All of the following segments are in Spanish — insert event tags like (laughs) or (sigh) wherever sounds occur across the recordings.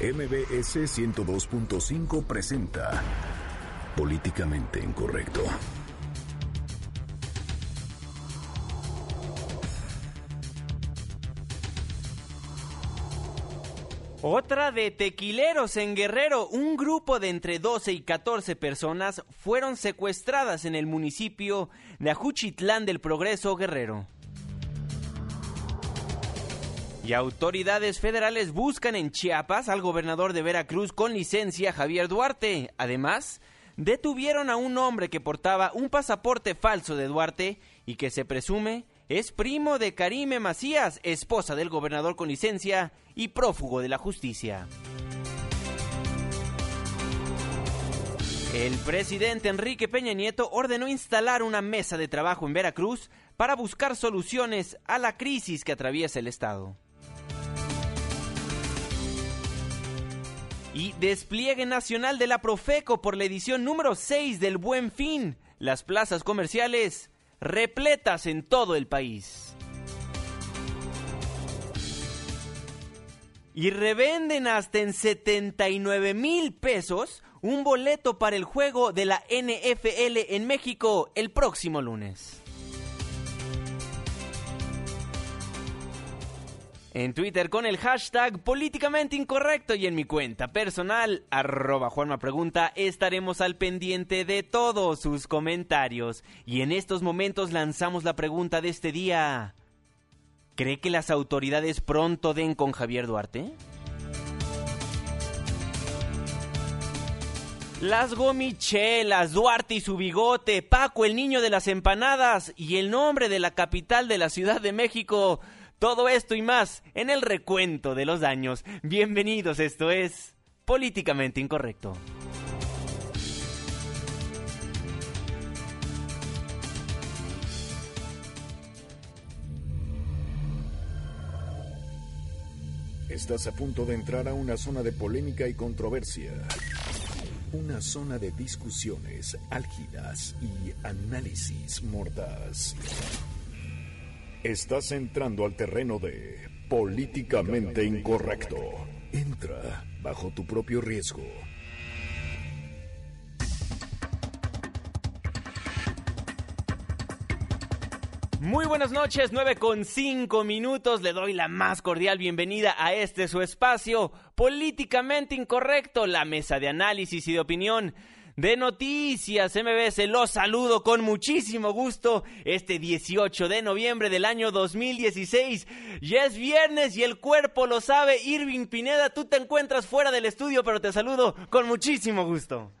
MBS 102.5 presenta Políticamente Incorrecto. Otra de tequileros en Guerrero. Un grupo de entre 12 y 14 personas fueron secuestradas en el municipio de Ajuchitlán del Progreso Guerrero. Y autoridades federales buscan en Chiapas al gobernador de Veracruz con licencia Javier Duarte. Además, detuvieron a un hombre que portaba un pasaporte falso de Duarte y que se presume es primo de Karime Macías, esposa del gobernador con licencia y prófugo de la justicia. El presidente Enrique Peña Nieto ordenó instalar una mesa de trabajo en Veracruz para buscar soluciones a la crisis que atraviesa el Estado. Y despliegue nacional de la Profeco por la edición número 6 del Buen Fin. Las plazas comerciales repletas en todo el país. Y revenden hasta en 79 mil pesos un boleto para el juego de la NFL en México el próximo lunes. En Twitter con el hashtag políticamente incorrecto y en mi cuenta personal, arroba Juanma Pregunta, estaremos al pendiente de todos sus comentarios. Y en estos momentos lanzamos la pregunta de este día. ¿Cree que las autoridades pronto den con Javier Duarte? Las gomichelas, Duarte y su bigote, Paco el niño de las empanadas y el nombre de la capital de la Ciudad de México todo esto y más en el recuento de los daños. Bienvenidos, esto es Políticamente Incorrecto. Estás a punto de entrar a una zona de polémica y controversia. Una zona de discusiones álgidas y análisis mordaz. Estás entrando al terreno de políticamente incorrecto. Entra bajo tu propio riesgo. Muy buenas noches, 9 con 5 minutos. Le doy la más cordial bienvenida a este su espacio políticamente incorrecto, la mesa de análisis y de opinión de Noticias MBS. Los saludo con muchísimo gusto este 18 de noviembre del año 2016. Ya es viernes y el cuerpo lo sabe. Irving Pineda, tú te encuentras fuera del estudio, pero te saludo con muchísimo gusto.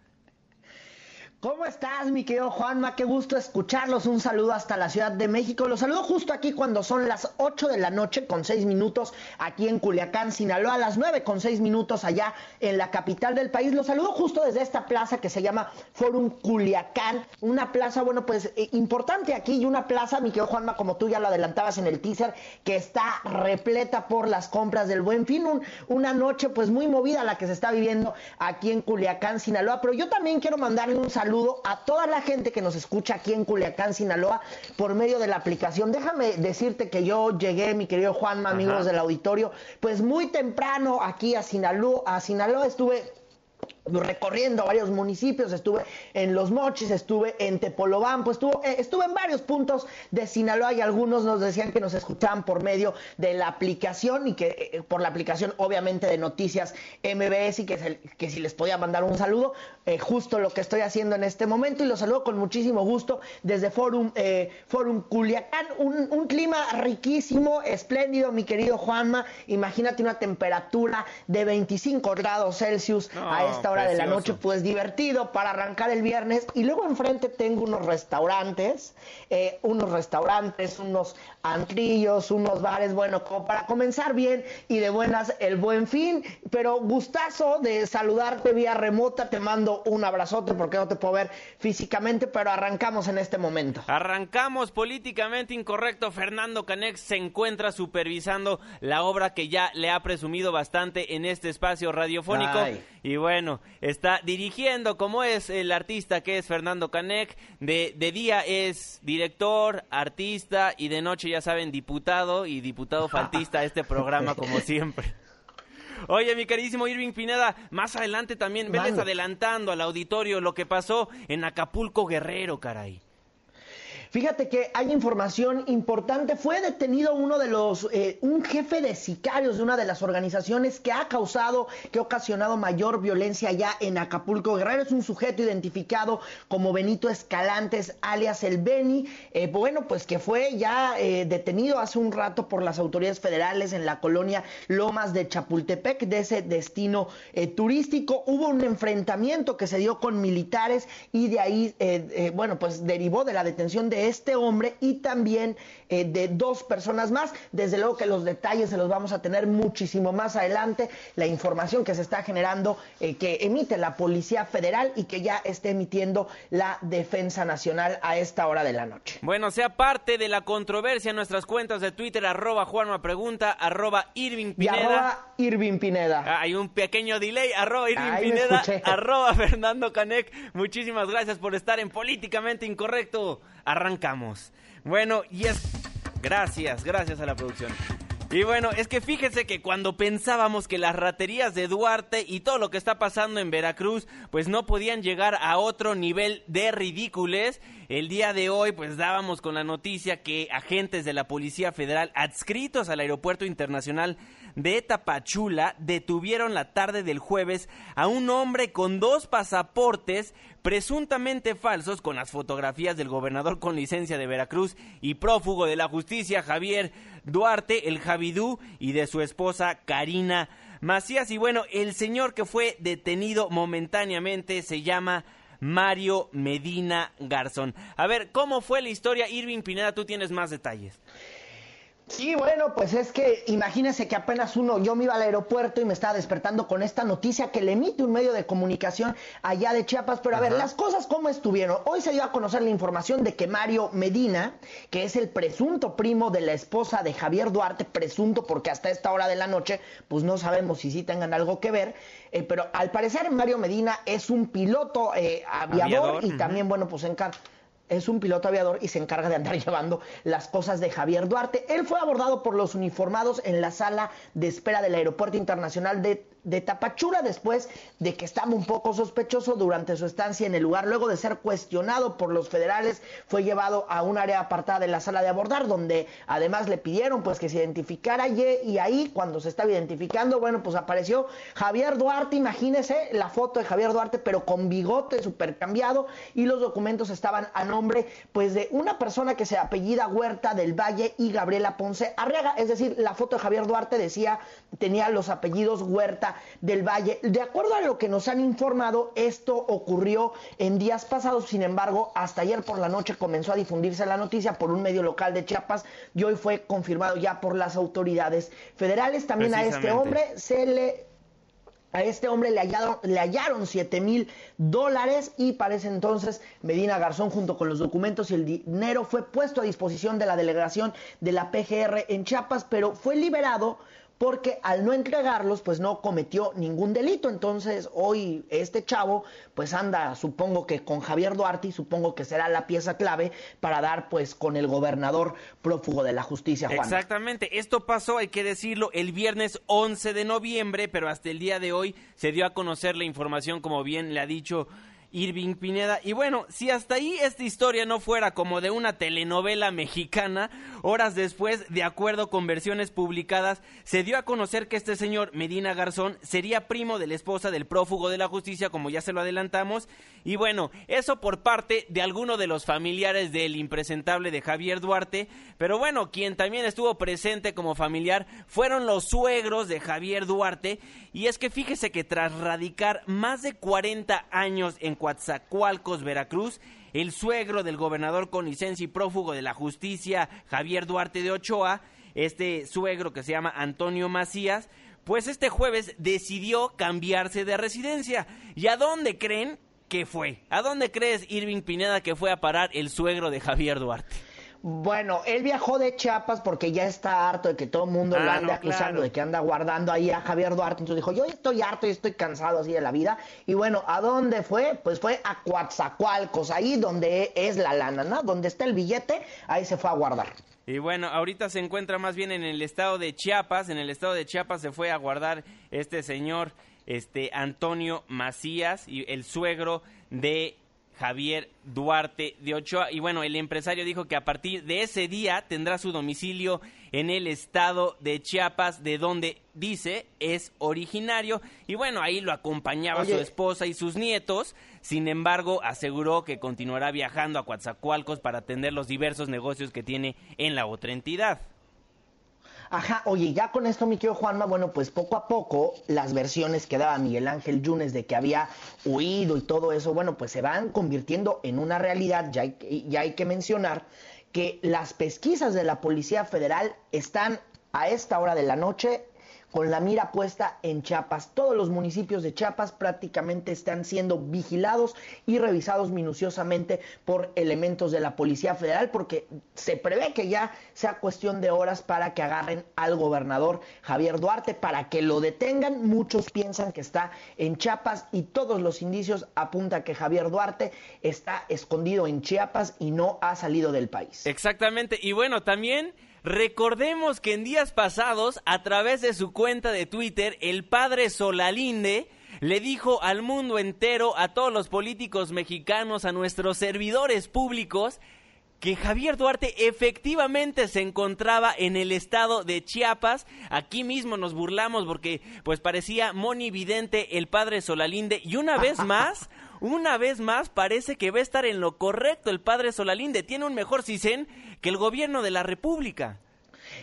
¿Cómo estás, mi querido Juanma? Qué gusto escucharlos. Un saludo hasta la Ciudad de México. Los saludo justo aquí cuando son las 8 de la noche con 6 minutos aquí en Culiacán, Sinaloa, las 9 con 6 minutos allá en la capital del país. Los saludo justo desde esta plaza que se llama Forum Culiacán. Una plaza, bueno, pues eh, importante aquí y una plaza, mi querido Juanma, como tú ya lo adelantabas en el teaser, que está repleta por las compras del Buen Fin. una noche pues muy movida la que se está viviendo aquí en Culiacán, Sinaloa. Pero yo también quiero mandarle un saludo saludo a toda la gente que nos escucha aquí en Culiacán, Sinaloa, por medio de la aplicación. Déjame decirte que yo llegué, mi querido Juanma, amigos del auditorio, pues muy temprano aquí a Sinaloa, a Sinaloa estuve recorriendo varios municipios, estuve en Los Mochis, estuve en Tepolobampo, estuve, eh, estuve en varios puntos de Sinaloa y algunos nos decían que nos escuchaban por medio de la aplicación y que eh, por la aplicación obviamente de Noticias MBS y que, que si les podía mandar un saludo, eh, justo lo que estoy haciendo en este momento y los saludo con muchísimo gusto desde Forum, Forum Culiacán, un, un clima riquísimo, espléndido, mi querido Juanma, imagínate una temperatura de 25 grados Celsius a esta hora de la noche, pues divertido para arrancar el viernes. Y luego enfrente tengo unos restaurantes, eh, unos restaurantes, unos antrillos, unos bares, bueno, como para comenzar bien y de buenas el buen fin. Pero gustazo de saludarte vía remota, te mando un abrazote porque no te puedo ver físicamente, pero arrancamos en este momento. Arrancamos políticamente incorrecto. Fernando Canex se encuentra supervisando la obra que ya le ha presumido bastante en este espacio radiofónico. Y bueno, está dirigiendo como es el artista que es Fernando Canek. De, de día es director, artista y de noche, ya saben, diputado y diputado faltista a este programa como (laughs) siempre. Oye, mi carísimo Irving Pineda, más adelante también venles adelantando al auditorio lo que pasó en Acapulco Guerrero, caray. Fíjate que hay información importante. Fue detenido uno de los, eh, un jefe de sicarios de una de las organizaciones que ha causado, que ha ocasionado mayor violencia allá en Acapulco Guerrero. Es un sujeto identificado como Benito Escalantes, alias el Beni. Eh, bueno, pues que fue ya eh, detenido hace un rato por las autoridades federales en la colonia Lomas de Chapultepec, de ese destino turístico. Hubo un enfrentamiento que se dio con militares y de ahí, bueno, pues derivó de la detención de este hombre y también eh, de dos personas más. Desde luego que los detalles se los vamos a tener muchísimo más adelante. La información que se está generando, eh, que emite la Policía Federal y que ya esté emitiendo la Defensa Nacional a esta hora de la noche. Bueno, sea parte de la controversia en nuestras cuentas de Twitter, arroba Juanma Pregunta, arroba Irving Pineda. arroba Irving Pineda. Ah, hay un pequeño delay, arroba Irving Pineda, arroba (laughs) Fernando Canec. Muchísimas gracias por estar en Políticamente Incorrecto. Arrancamos. Bueno, y es... Gracias, gracias a la producción. Y bueno, es que fíjese que cuando pensábamos que las raterías de Duarte y todo lo que está pasando en Veracruz, pues no podían llegar a otro nivel de ridícules, el día de hoy pues dábamos con la noticia que agentes de la Policía Federal adscritos al Aeropuerto Internacional de Tapachula detuvieron la tarde del jueves a un hombre con dos pasaportes presuntamente falsos con las fotografías del gobernador con licencia de Veracruz y prófugo de la justicia Javier Duarte, el Javidú, y de su esposa Karina Macías. Y bueno, el señor que fue detenido momentáneamente se llama Mario Medina Garzón. A ver, ¿cómo fue la historia? Irving Pineda, tú tienes más detalles. Sí, bueno, pues es que imagínense que apenas uno, yo me iba al aeropuerto y me estaba despertando con esta noticia que le emite un medio de comunicación allá de Chiapas, pero a ver, las cosas cómo estuvieron. Hoy se dio a conocer la información de que Mario Medina, que es el presunto primo de la esposa de Javier Duarte, presunto porque hasta esta hora de la noche, pues no sabemos si sí tengan algo que ver, eh, pero al parecer Mario Medina es un piloto eh, aviador, y también, bueno, pues en es un piloto aviador y se encarga de andar (laughs) llevando las cosas de Javier Duarte. Él fue abordado por los uniformados en la sala de espera del Aeropuerto Internacional de de Tapachura después de que estaba un poco sospechoso durante su estancia en el lugar. Luego de ser cuestionado por los federales, fue llevado a un área apartada de la sala de abordar, donde además le pidieron pues que se identificara y, ahí cuando se estaba identificando, bueno, pues apareció Javier Duarte, imagínese la foto de Javier Duarte, pero con bigote super cambiado y los documentos estaban a nombre pues de una persona que se apellida Huerta del Valle y Gabriela Ponce Arriaga, es decir, la foto de Javier Duarte decía, tenía los apellidos Huerta del Valle. De acuerdo a lo que nos han informado, esto ocurrió en días pasados, sin embargo, hasta ayer por la noche comenzó a difundirse la noticia por un medio local de Chiapas y hoy fue confirmado ya por las autoridades federales. También a este hombre se le a este hombre le hallaron, le hallaron 7 mil dólares y parece entonces Medina Garzón junto con los documentos y el dinero fue puesto a disposición de la delegación de la PGR en Chiapas, pero fue liberado porque al no entregarlos, pues no cometió ningún delito. Entonces, hoy este chavo, pues anda, supongo que con Javier Duarte y supongo que será la pieza clave para dar, pues, con el gobernador prófugo de la justicia, Juan. Exactamente, esto pasó, hay que decirlo, el viernes 11 de noviembre, pero hasta el día de hoy se dio a conocer la información, como bien le ha dicho Irving Pineda. Y bueno, si hasta ahí esta historia no fuera como de una telenovela mexicana, horas después, de acuerdo con versiones publicadas, se dio a conocer que este señor Medina Garzón sería primo de la esposa del prófugo de la justicia, como ya se lo adelantamos. Y bueno, eso por parte de alguno de los familiares del impresentable de Javier Duarte. Pero bueno, quien también estuvo presente como familiar fueron los suegros de Javier Duarte. Y es que fíjese que tras radicar más de 40 años en Coatzacoalcos, Veracruz, el suegro del gobernador con licencia y prófugo de la justicia, Javier Duarte de Ochoa, este suegro que se llama Antonio Macías, pues este jueves decidió cambiarse de residencia. ¿Y a dónde creen que fue? ¿A dónde crees, Irving Pineda, que fue a parar el suegro de Javier Duarte? Bueno, él viajó de Chiapas porque ya está harto de que todo el mundo lo Ah, ande no, acusando claro. de que anda guardando ahí a Javier Duarte. Entonces dijo, yo estoy harto y estoy cansado así de la vida. Y bueno, ¿a dónde fue? Pues fue a Coatzacoalcos, ahí donde es la lana, ¿no? Donde está el billete, ahí se fue a guardar. Y bueno, ahorita se encuentra más bien en el estado de Chiapas. En el estado de Chiapas se fue a guardar este señor, este Antonio Macías, y el suegro de Javier Duarte de Ochoa. Y bueno, el empresario dijo que a partir de ese día tendrá su domicilio en el estado de Chiapas, de donde dice es originario. Y bueno, ahí lo acompañaba su esposa y sus nietos. Sin embargo, aseguró que continuará viajando a Coatzacoalcos para atender los diversos negocios que tiene en la otra entidad. Ajá, oye, ya con esto, mi querido Juanma, bueno, pues poco a poco las versiones que daba Miguel Ángel Yunes de que había huido y todo eso, bueno, pues se van convirtiendo en una realidad. Ya hay, ya hay que mencionar que las pesquisas de la Policía Federal están a esta hora de la noche con la mira puesta en Chiapas. Todos los municipios de Chiapas prácticamente están siendo vigilados y revisados minuciosamente por elementos de la Policía Federal porque se prevé que ya sea cuestión de horas para que agarren al gobernador Javier Duarte, para que lo detengan. Muchos piensan que está en Chiapas y todos los indicios apuntan que Javier Duarte está escondido en Chiapas y no ha salido del país. Exactamente. Y bueno, también recordemos que en días pasados, a través de su cuenta de Twitter, el padre Solalinde le dijo al mundo entero, a todos los políticos mexicanos, a nuestros servidores públicos, que Javier Duarte efectivamente se encontraba en el estado de Chiapas. Aquí mismo nos burlamos porque pues parecía monividente el padre Solalinde y una vez (laughs) más, una vez más parece que va a estar en lo correcto el padre Solalinde. Tiene un mejor CISEN que el gobierno de la República.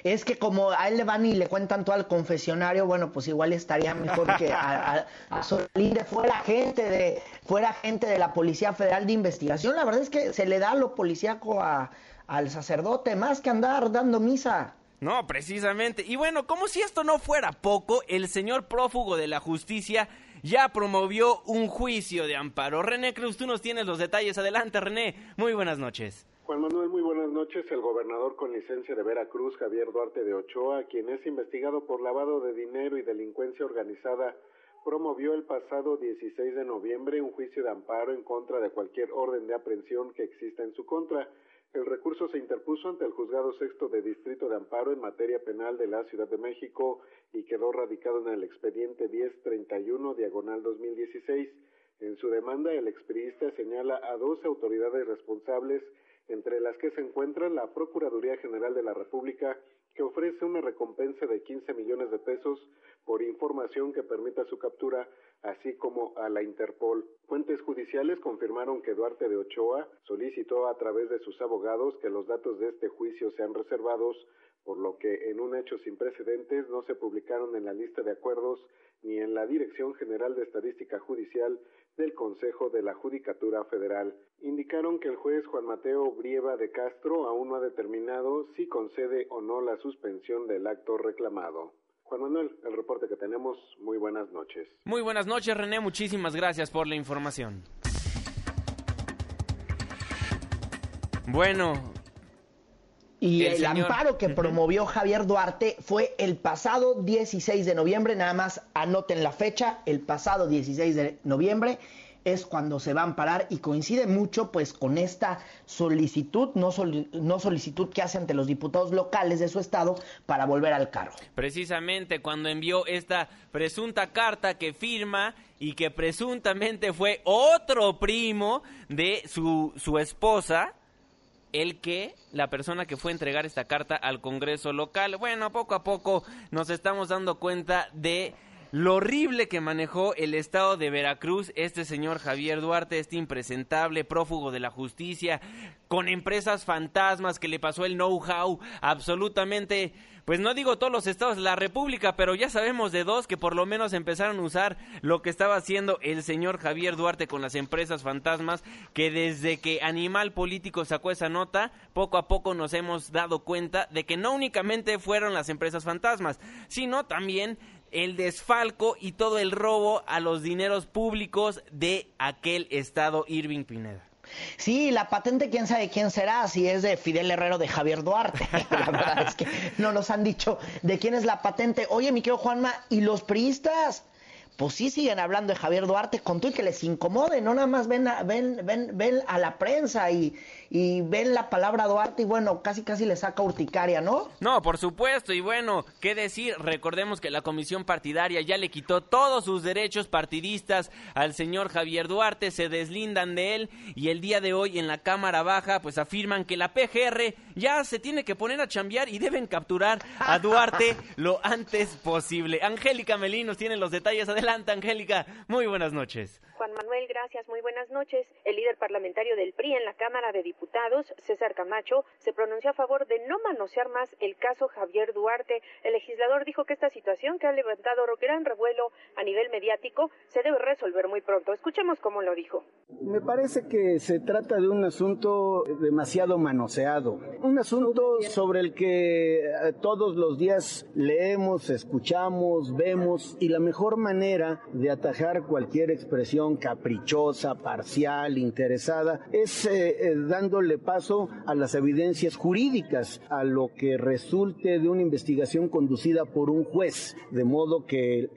Es que como a él le van y le cuentan todo al confesionario, bueno, pues igual estaría mejor que a, a, a Solinde fuera gente de fuera gente de la Policía Federal de Investigación. La verdad es que se le da lo policíaco a, al sacerdote más que andar dando misa. No, precisamente. Y bueno, como si esto no fuera poco, el señor prófugo de la justicia ya promovió un juicio de amparo. René Cruz, tú nos tienes los detalles. Adelante, René. Muy buenas noches. Juan Manuel, muy buenas noches. El gobernador con licencia de Veracruz, Javier Duarte de Ochoa, quien es investigado por lavado de dinero y delincuencia organizada, promovió el pasado 16 de noviembre un juicio de amparo en contra de cualquier orden de aprehensión que exista en su contra. El recurso se interpuso ante el Juzgado Sexto de Distrito de Amparo en materia penal de la Ciudad de México y quedó radicado en el expediente 1031 diagonal 2016. En su demanda, el expriista señala a dos autoridades responsables entre las que se encuentra la Procuraduría General de la República, que ofrece una recompensa de 15 millones de pesos por información que permita su captura, así como a la Interpol. Fuentes judiciales confirmaron que Duarte de Ochoa solicitó a través de sus abogados que los datos de este juicio sean reservados, por lo que en un hecho sin precedentes no se publicaron en la lista de acuerdos ni en la Dirección General de Estadística Judicial del Consejo de la Judicatura Federal. Indicaron que el juez Juan Mateo Brieva de Castro aún no ha determinado si concede o no la suspensión del acto reclamado. Juan Manuel, el reporte que tenemos, muy buenas noches. Muy buenas noches, René. Muchísimas gracias por la información. Bueno, Y El el, señor- amparo que promovió Javier Duarte fue el pasado 16 de noviembre, nada más anoten la fecha, el pasado 16 de noviembre es cuando se va a amparar y coincide mucho pues con esta solicitud, no, no solicitud que hace ante los diputados locales de su estado para volver al cargo. precisamente cuando envió esta presunta carta que firma y que presuntamente fue otro primo de su, su esposa, el que, la persona que fue a entregar esta carta al Congreso local. Bueno, poco a poco nos estamos dando cuenta de lo horrible que manejó el estado de Veracruz este señor Javier Duarte, este impresentable prófugo de la justicia, con empresas fantasmas que le pasó el know-how absolutamente, pues no digo todos los estados de la República, pero ya sabemos de dos que por lo menos empezaron a usar lo que estaba haciendo el señor Javier Duarte con las empresas fantasmas, que desde que Animal Político sacó esa nota, poco a poco nos hemos dado cuenta de que no únicamente fueron las empresas fantasmas, sino también el desfalco y todo el robo a los dineros públicos de aquel estado Irving Pineda. Sí, la patente, quién sabe quién será, si es de Fidel Herrero de Javier Duarte. (laughs) la verdad es que no nos han dicho de quién es la patente. Oye, mi querido Juanma, ¿y los priistas? Pues sí siguen hablando de Javier Duarte con tú y que les incomode, no nada más ven a, ven, ven, ven a la prensa y, y ven la palabra Duarte y bueno, casi casi le saca urticaria, ¿no? No, por supuesto, y bueno, ¿qué decir? Recordemos que la comisión partidaria ya le quitó todos sus derechos partidistas al señor Javier Duarte, se deslindan de él y el día de hoy en la Cámara Baja pues afirman que la PGR ya se tiene que poner a chambear y deben capturar a Duarte (laughs) lo antes posible. Angélica Melinos tiene los detalles, adelante Angélica, muy buenas noches. Juan Manuel, gracias, muy buenas noches. El líder parlamentario del PRI en la Cámara de Diputados, César Camacho, se pronunció a favor de no manosear más el caso Javier Duarte. El legislador dijo que esta situación que ha levantado gran revuelo a nivel mediático se debe resolver muy pronto. Escuchemos cómo lo dijo. Me parece que se trata de un asunto demasiado manoseado, un asunto sobre el que eh, todos los días leemos, escuchamos, vemos y la mejor manera de atajar cualquier expresión caprichosa, parcial, interesada, es eh, eh, dándole paso a las evidencias jurídicas, a lo que resulte de una investigación conducida por un juez, de modo que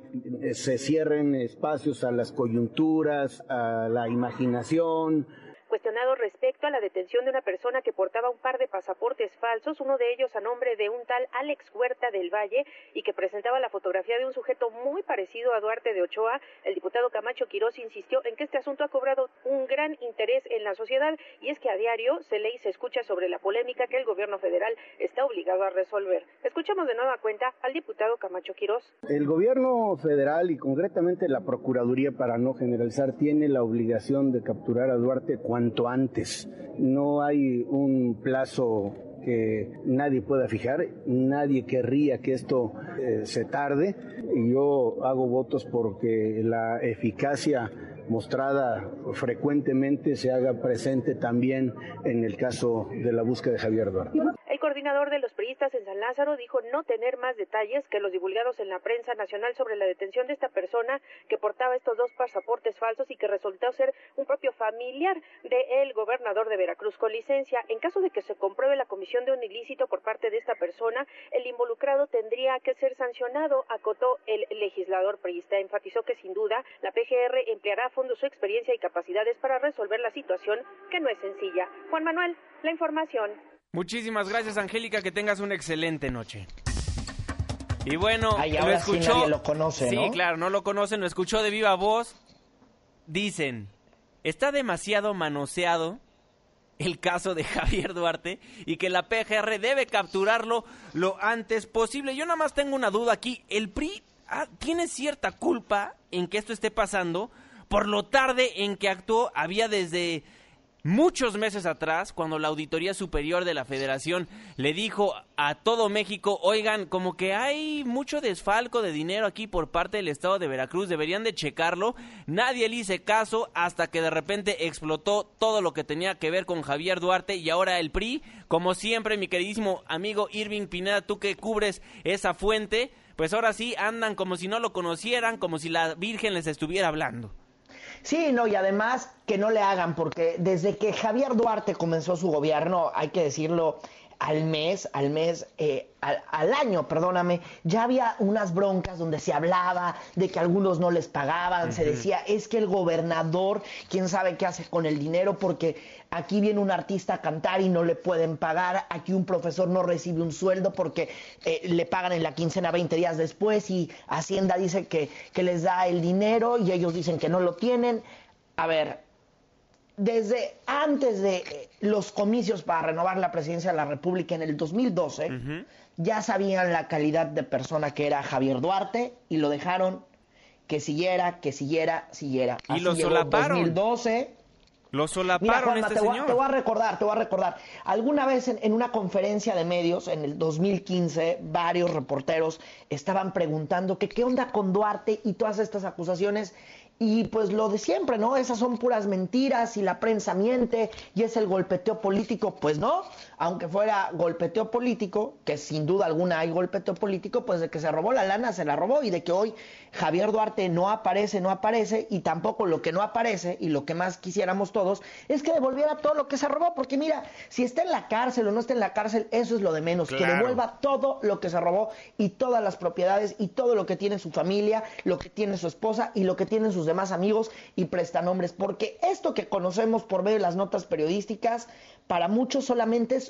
eh, se cierren espacios a las coyunturas, a la imaginación, cuestionado respecto a la detención de una persona que portaba un par de pasaportes falsos, uno de ellos a nombre de un tal Alex Huerta del Valle y que presentaba la fotografía de un sujeto muy parecido a Duarte de Ochoa, el diputado Camacho Quirós insistió en que este asunto ha cobrado un gran interés en la sociedad y es que a diario se lee y se escucha sobre la polémica que el gobierno federal está obligado a resolver. Escuchamos de nueva cuenta al diputado Camacho Quirós. El gobierno federal y concretamente la Procuraduría, para no generalizar, tiene la obligación de capturar a Duarte cuando cuanto antes. No hay un plazo que nadie pueda fijar, nadie querría que esto eh, se tarde. Yo hago votos porque la eficacia mostrada frecuentemente se haga presente también en el caso de la búsqueda de Javier Duarte coordinador de los priistas en San Lázaro dijo no tener más detalles que los divulgados en la prensa nacional sobre la detención de esta persona que portaba estos dos pasaportes falsos y que resultó ser un propio familiar del gobernador de Veracruz con licencia. En caso de que se compruebe la comisión de un ilícito por parte de esta persona, el involucrado tendría que ser sancionado, acotó el legislador priista. Enfatizó que sin duda la PGR empleará fondo su experiencia y capacidades para resolver la situación que no es sencilla. Juan Manuel, la información. Muchísimas gracias, Angélica. Que tengas una excelente noche. Y bueno, lo escuchó. lo conoce, sí, claro, no lo conocen, lo escuchó de viva voz. Dicen, está demasiado manoseado el caso de (laughs) Javier Duarte y que la PGR debe capturarlo lo antes posible. Yo nada más tengo una duda aquí. ¿El PRI ah, tiene cierta culpa en que esto esté pasando? Por lo tarde en que actuó, había desde muchos meses atrás, cuando la Auditoría Superior de la Federación le dijo a todo México, oigan, como que hay mucho desfalco de dinero aquí por parte del Estado de Veracruz, deberían de checarlo, nadie le hice caso hasta que de repente explotó todo lo que tenía que ver con Javier Duarte y ahora el PRI, como siempre mi queridísimo amigo Irving Pineda, tú que cubres esa fuente, pues ahora sí andan como si no lo conocieran, como si la Virgen les estuviera hablando. Sí, no, y además que no le hagan, porque desde que Javier Duarte comenzó su gobierno, hay que decirlo, al mes, al mes, eh, al, año, perdóname, ya había unas broncas donde se hablaba de que algunos no les pagaban, se decía, es que el gobernador, quién sabe qué hace con el dinero, porque aquí viene un artista a cantar y no le pueden pagar, aquí un profesor no recibe un sueldo porque eh, le pagan en la quincena 20 días después y Hacienda dice que, que les da el dinero y ellos dicen que no lo tienen. A ver, desde antes de eh, los comicios para renovar la presidencia de la República en el 2012, ya sabían la calidad de persona que era Javier Duarte y lo dejaron que siguiera, que siguiera, siguiera. y lo solaparon. 2012. Lo solaparon este te, señor. Voy, te voy a recordar, te voy a recordar. Alguna vez en, en, una conferencia de medios, en el 2015, varios reporteros estaban preguntando que qué onda con Duarte y todas estas acusaciones y pues lo de siempre, ¿no? Esas son puras mentiras y la prensa miente y es el golpeteo político. Pues no, aunque fuera golpeteo político, que sin duda alguna hay golpeteo político, pues de que se robó la lana, se la robó y de que hoy Javier Duarte no aparece, no aparece y tampoco lo que no aparece y lo que más quisiéramos todos es que devolviera todo lo que se robó, porque mira, si está en la cárcel o no está en la cárcel, eso es lo de menos, que devuelva todo lo que se robó y todas las propiedades y todo lo que tiene su familia, lo que tiene su esposa y lo que tienen sus demás amigos y prestanombres, porque esto que conocemos por medio de las notas periodísticas, para muchos solamente es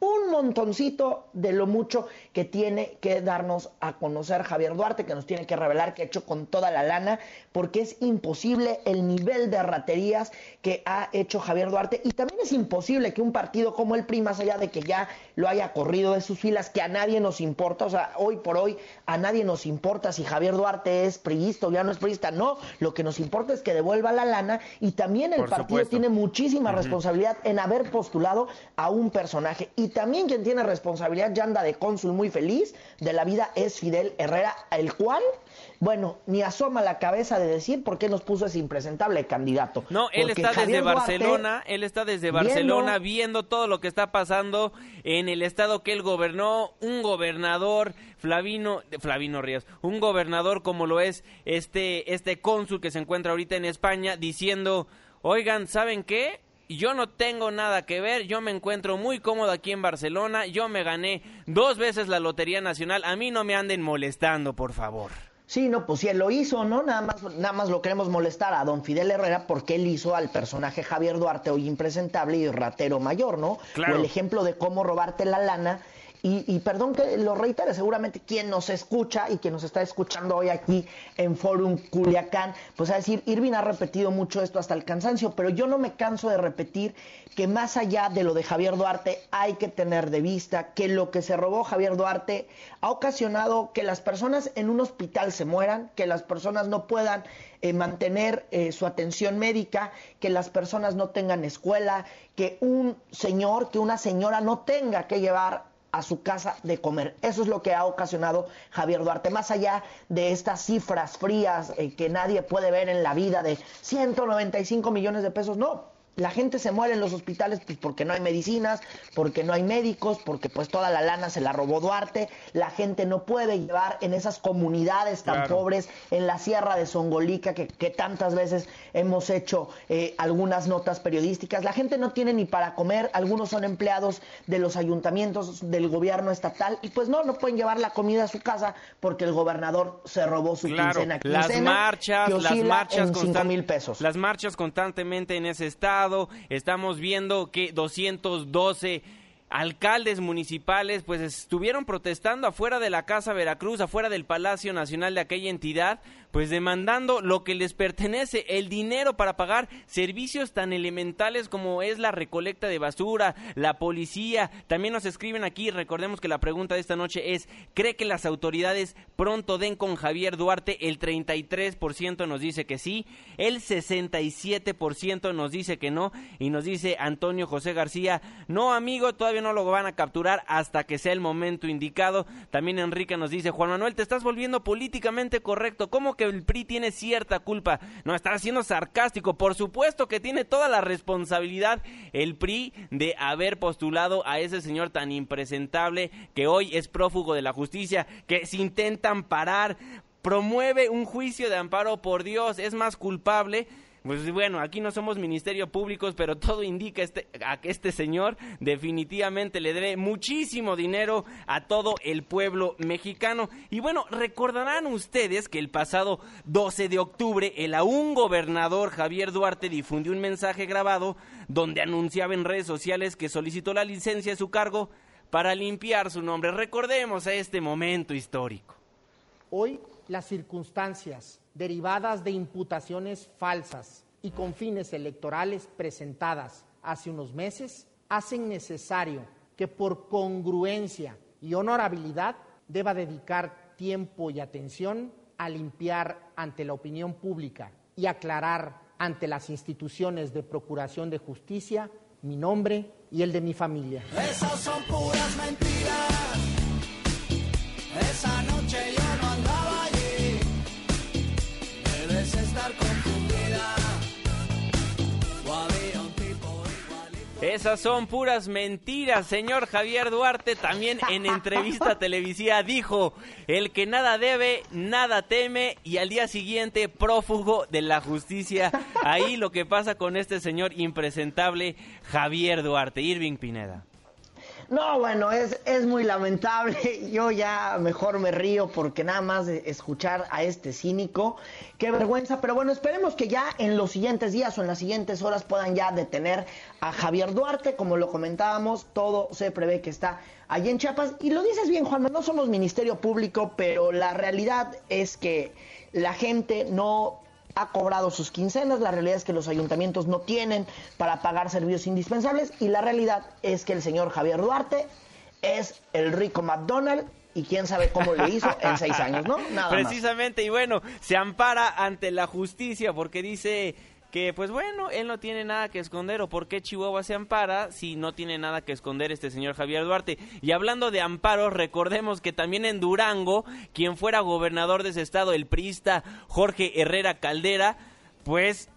un montoncito de lo mucho que tiene que darnos a conocer Javier Duarte, que nos tiene que revelar que ha hecho con toda la lana, porque es imposible el nivel de raterías que ha hecho Javier Duarte. Y también es imposible que un partido como el PRI, más allá de que ya lo haya corrido de sus filas, que a nadie nos importa, o sea, hoy por hoy a nadie nos importa si Javier Duarte es priista o ya no es priista, no, lo que nos importa es que devuelva la lana y también el partido tiene muchísima responsabilidad en haber postulado a un personaje. Y también quien tiene responsabilidad ya anda de cónsul muy feliz de la vida es Fidel Herrera, el cual bueno, ni asoma la cabeza de decir por qué nos puso ese impresentable candidato. No, él está desde Barcelona, él está desde Barcelona viendo, todo lo que está pasando en el estado que él gobernó, un gobernador Flavino Flavino Ríos, un gobernador como lo es este este cónsul que se encuentra ahorita en España diciendo, "Oigan, ¿saben qué? Yo no tengo nada que ver, yo me encuentro muy cómodo aquí en Barcelona, yo me gané dos veces la Lotería Nacional, a mí no me anden molestando, por favor. Sí, no, pues si él lo hizo, ¿no? Nada más, nada más lo queremos molestar a don Fidel Herrera porque él hizo al personaje Javier Duarte hoy impresentable y ratero mayor, ¿no? Claro. O el ejemplo de cómo robarte la lana y, perdón que lo reitere, seguramente quien nos escucha y quien nos está escuchando hoy aquí en Forum Culiacán, pues a decir, Irving ha repetido mucho esto hasta el cansancio, pero yo no me canso de repetir que más allá de lo de Javier Duarte hay que tener de vista que lo que se robó Javier Duarte ha ocasionado que las personas en un hospital se mueran, que las personas no puedan eh, mantener eh, su atención médica, que las personas no tengan escuela, que un señor, que una señora no tenga que llevar a su casa de comer. Eso es lo que ha ocasionado Javier Duarte, más allá de estas cifras frías eh, que nadie puede ver en la vida de 195 millones de pesos, no, la gente se muere en los hospitales pues porque no hay medicinas, porque no hay médicos, porque pues toda la lana se la robó Duarte, la gente no puede llevar en esas comunidades tan pobres, en la sierra de Songolica, que, tantas veces hemos hecho eh, algunas notas periodísticas, la gente no tiene ni para comer, algunos son empleados de los ayuntamientos, del gobierno estatal, y pues no, no pueden llevar la comida a su casa porque el gobernador se robó su quincena, Las marchas, las marchas, en mil pesos. las marchas constantemente en ese estado, estamos viendo que 212 alcaldes municipales pues estuvieron protestando afuera de la Casa Veracruz, afuera del Palacio Nacional de aquella entidad, pues demandando lo que les pertenece, el dinero para pagar servicios tan elementales como es la recolecta de basura, la policía. También nos escriben aquí, recordemos que la pregunta de esta noche es, ¿cree que las autoridades pronto den con Javier Duarte? El 33% nos dice que sí, el 67% nos dice que no y nos dice Antonio José García, no amigo, todavía no lo van a capturar hasta que sea el momento indicado. También Enrique nos dice, Juan Manuel, te estás volviendo políticamente correcto, ¿cómo que el PRI tiene cierta culpa. No, está siendo sarcástico. Por supuesto que tiene toda la responsabilidad el PRI de haber postulado a ese señor tan impresentable que hoy es prófugo de la justicia, que se intentan parar, promueve un juicio de amparo por Dios, es más culpable pues bueno, aquí no somos ministerio públicos, pero todo indica este, a que este señor definitivamente le debe muchísimo dinero a todo el pueblo mexicano. Y bueno, recordarán ustedes que el pasado 12 de octubre el aún gobernador Javier Duarte difundió un mensaje grabado donde anunciaba en redes sociales que solicitó la licencia de su cargo para limpiar su nombre. Recordemos a este momento histórico. Hoy las circunstancias derivadas de imputaciones falsas y con fines electorales presentadas hace unos meses, hacen necesario que por congruencia y honorabilidad deba dedicar tiempo y atención a limpiar ante la opinión pública y aclarar ante las instituciones de procuración de justicia mi nombre y el de mi familia. Esas son puras mentiras. Esas son puras mentiras. Señor Javier Duarte también en entrevista (laughs) televisiva dijo, el que nada debe, nada teme y al día siguiente prófugo de la justicia. Ahí lo que pasa con este señor impresentable Javier Duarte, Irving Pineda. No, bueno, es, es muy lamentable. (laughs) Yo ya mejor me río porque nada más escuchar a este cínico, qué vergüenza. Pero bueno, esperemos que ya en los siguientes días o en las siguientes horas puedan ya detener a Javier Duarte. Como lo comentábamos, todo se prevé que está allí en Chiapas. Y lo dices bien, Juan, no somos Ministerio Público, pero la realidad es que la gente no ha cobrado sus quincenas, la realidad es que los ayuntamientos no tienen para pagar servicios indispensables y la realidad es que el señor Javier Duarte es el rico McDonald y quién sabe cómo le hizo en seis años, ¿no? Nada Precisamente, y bueno, se ampara ante la justicia porque dice que pues bueno, él no tiene nada que esconder o por qué Chihuahua se ampara si no tiene nada que esconder este señor Javier Duarte. Y hablando de amparos, recordemos que también en Durango, quien fuera gobernador de ese estado, el priista Jorge Herrera Caldera, pues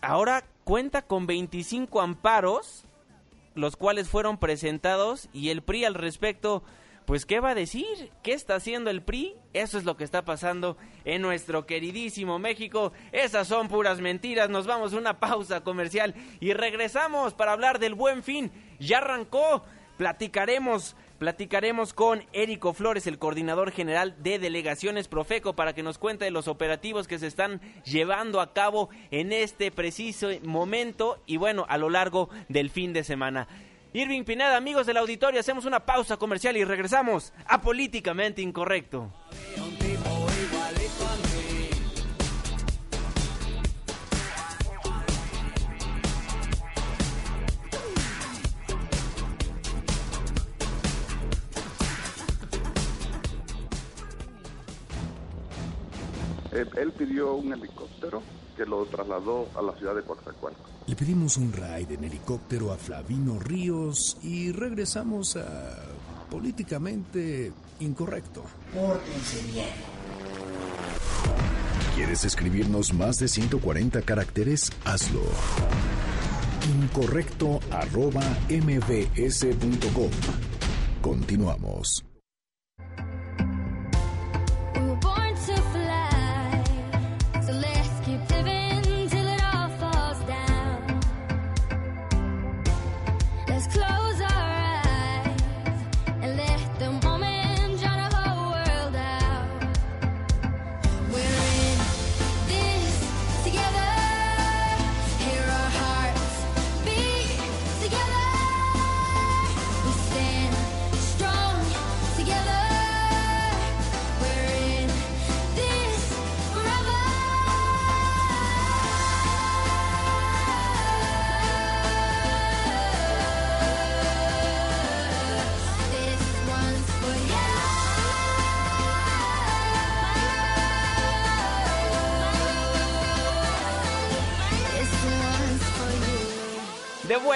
ahora cuenta con 25 amparos, los cuales fueron presentados y el PRI al respecto pues ¿qué va a decir? ¿Qué está haciendo el PRI? Eso es lo que está pasando en nuestro queridísimo México. Esas son puras mentiras. Nos vamos a una pausa comercial y regresamos para hablar del buen fin. Ya arrancó. Platicaremos, platicaremos con Érico Flores, el coordinador general de delegaciones Profeco, para que nos cuente de los operativos que se están llevando a cabo en este preciso momento y bueno, a lo largo del fin de semana. Irving Pineda, amigos del auditorio, hacemos una pausa comercial y regresamos a Políticamente Incorrecto. Él pidió un helicóptero que lo trasladó a la ciudad de Coatzacoalcos. Le pedimos un ride en helicóptero a Flavino Ríos y regresamos a políticamente incorrecto. Pórtense bien. ¿Quieres escribirnos más de 140 caracteres? Hazlo. Incorrecto arroba mbs.com. Continuamos.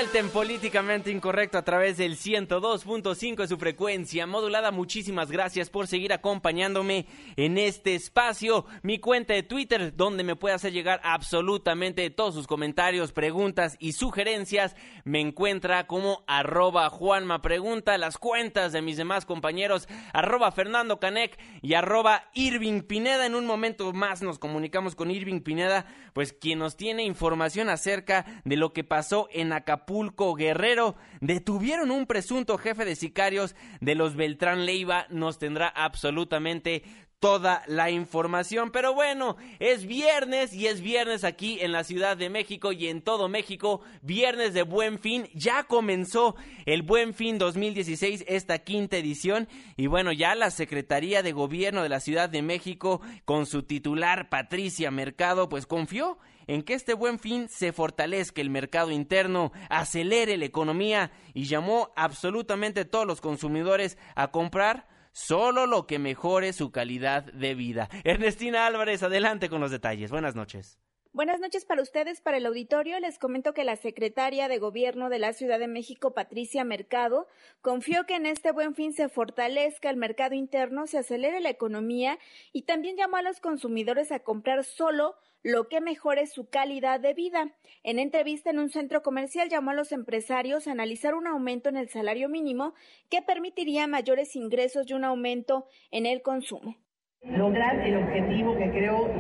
Vuelta en Políticamente Incorrecto a través del 102.5 de su frecuencia modulada. Muchísimas gracias por seguir acompañándome en este espacio. Mi cuenta de Twitter, donde me puede hacer llegar absolutamente todos sus comentarios, preguntas y sugerencias, me encuentra como arroba Juanma Pregunta. Las cuentas de mis demás compañeros, arroba Fernando Canec y arroba Irving Pineda. En un momento más nos comunicamos con Irving Pineda, pues quien nos tiene información acerca de lo que pasó en Acapulco Guerrero. Detuvieron un presunto jefe de sicarios de los Beltrán Leiva. Nos tendrá absolutamente toda la información. Pero bueno, es viernes y es viernes aquí en la Ciudad de México y en todo México. Viernes de Buen Fin. Ya comenzó el Buen Fin 2016, esta quinta edición. Y bueno, ya la Secretaría de Gobierno de la Ciudad de México, con su titular Patricia Mercado, pues confió en que este buen fin se fortalezca el mercado interno, acelere la economía y llamó absolutamente a todos los consumidores a comprar solo lo que mejore su calidad de vida. Ernestina Álvarez, adelante con los detalles. Buenas noches. Buenas noches para ustedes, para el auditorio. Les comento que la secretaria de Gobierno de la Ciudad de México, Patricia Mercado, confió que en este buen fin se fortalezca el mercado interno, se acelere la economía y también llamó a los consumidores a comprar solo lo que mejore su calidad de vida. En entrevista en un centro comercial llamó a los empresarios a analizar un aumento en el salario mínimo que permitiría mayores ingresos y un aumento en el consumo lograr el objetivo que creo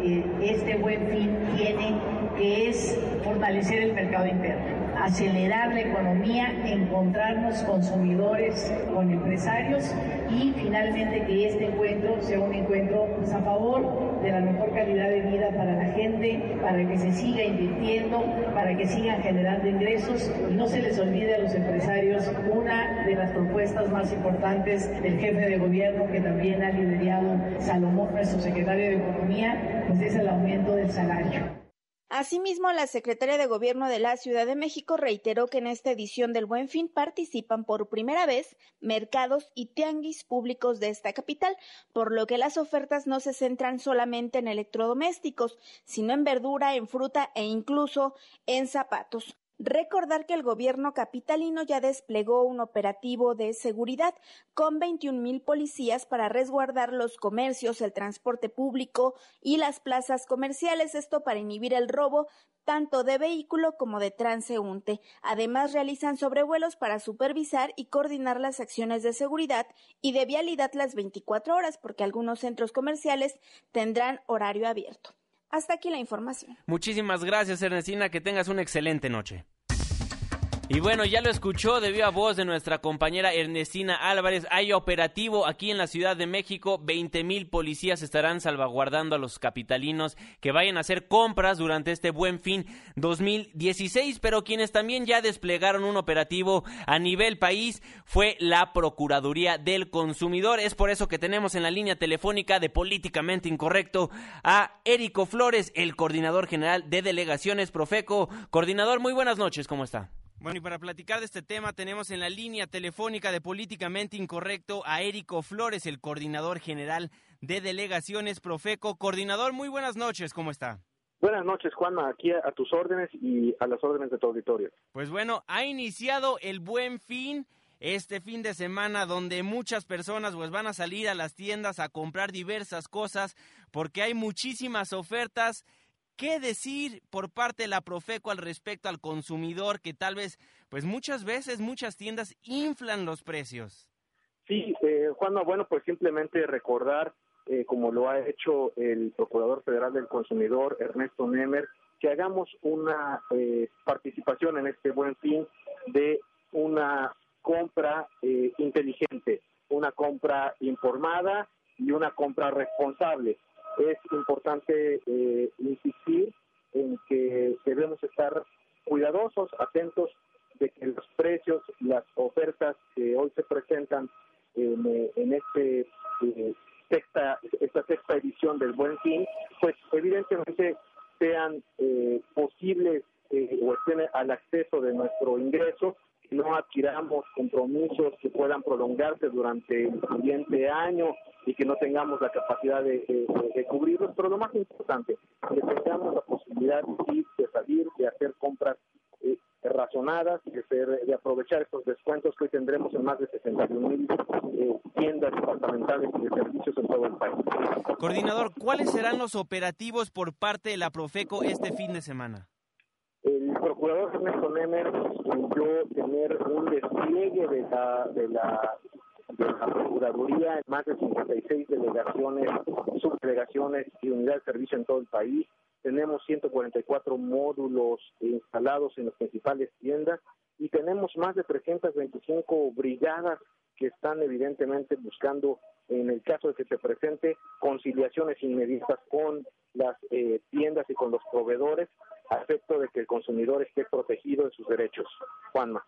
este buen fin tiene, que es fortalecer el mercado interno acelerar la economía, encontrarnos consumidores con empresarios y finalmente que este encuentro sea un encuentro pues, a favor de la mejor calidad de vida para la gente, para que se siga invirtiendo, para que sigan generando ingresos y no se les olvide a los empresarios una de las propuestas más importantes del jefe de gobierno que también ha liderado Salomón, nuestro secretario de Economía, pues es el aumento del salario. Asimismo, la secretaria de Gobierno de la Ciudad de México reiteró que en esta edición del Buen Fin participan por primera vez mercados y tianguis públicos de esta capital, por lo que las ofertas no se centran solamente en electrodomésticos, sino en verdura, en fruta e incluso en zapatos. Recordar que el gobierno capitalino ya desplegó un operativo de seguridad con 21 mil policías para resguardar los comercios, el transporte público y las plazas comerciales, esto para inhibir el robo tanto de vehículo como de transeúnte. Además, realizan sobrevuelos para supervisar y coordinar las acciones de seguridad y de vialidad las 24 horas, porque algunos centros comerciales tendrán horario abierto. Hasta aquí la información. Muchísimas gracias, Ernestina. Que tengas una excelente noche. Y bueno, ya lo escuchó de viva voz de nuestra compañera Ernestina Álvarez. Hay operativo aquí en la Ciudad de México. 20 mil policías estarán salvaguardando a los capitalinos que vayan a hacer compras durante este buen fin 2016. Pero quienes también ya desplegaron un operativo a nivel país fue la Procuraduría del Consumidor. Es por eso que tenemos en la línea telefónica de Políticamente Incorrecto a Érico Flores, el coordinador general de delegaciones Profeco. Coordinador, muy buenas noches, ¿cómo está? Bueno, y para platicar de este tema tenemos en la línea telefónica de Políticamente Incorrecto a Érico Flores, el coordinador general de delegaciones Profeco. Coordinador, muy buenas noches, ¿cómo está? Buenas noches, Juanma, aquí a, tus órdenes y a las órdenes de tu auditorio. Pues bueno, ha iniciado el buen fin este fin de semana donde muchas personas pues van a salir a las tiendas a comprar diversas cosas porque hay muchísimas ofertas ¿Qué decir por parte de la Profeco al respecto al consumidor que tal vez, pues muchas veces muchas tiendas inflan los precios? Sí, eh, Juanma, bueno, pues simplemente recordar, eh, como lo ha hecho el Procurador Federal del Consumidor, Ernesto Nemer, que hagamos una eh, participación en este buen fin de una compra eh, inteligente, una compra informada y una compra responsable es importante eh, insistir en que debemos estar cuidadosos, atentos de que los precios, las ofertas que hoy se presentan en, eh, este eh, sexta, esta sexta edición del Buen Fin, pues evidentemente sean posibles o estén al acceso de nuestro ingreso no adquiramos compromisos que puedan prolongarse durante el siguiente año y que no tengamos la capacidad de, cubrirlos, pero lo más importante, que tengamos la posibilidad de, salir, de hacer compras eh, razonadas y de, aprovechar estos descuentos que hoy tendremos en más de 61 mil eh, tiendas departamentales y de servicios en todo el país. Coordinador, ¿cuáles serán los operativos por parte de la Profeco este fin de semana? El procurador Ernesto Nemer incluyó tener un despliegue de la, de la, de la Procuraduría en más de 56 delegaciones, subdelegaciones y unidades de servicio en todo el país. Tenemos 144 módulos instalados en las principales tiendas y tenemos más de 325 brigadas que están evidentemente buscando, en el caso de que se presente, conciliaciones inmediatas con las eh, tiendas y con los proveedores, a efecto de que el consumidor esté protegido de sus derechos. Juanma.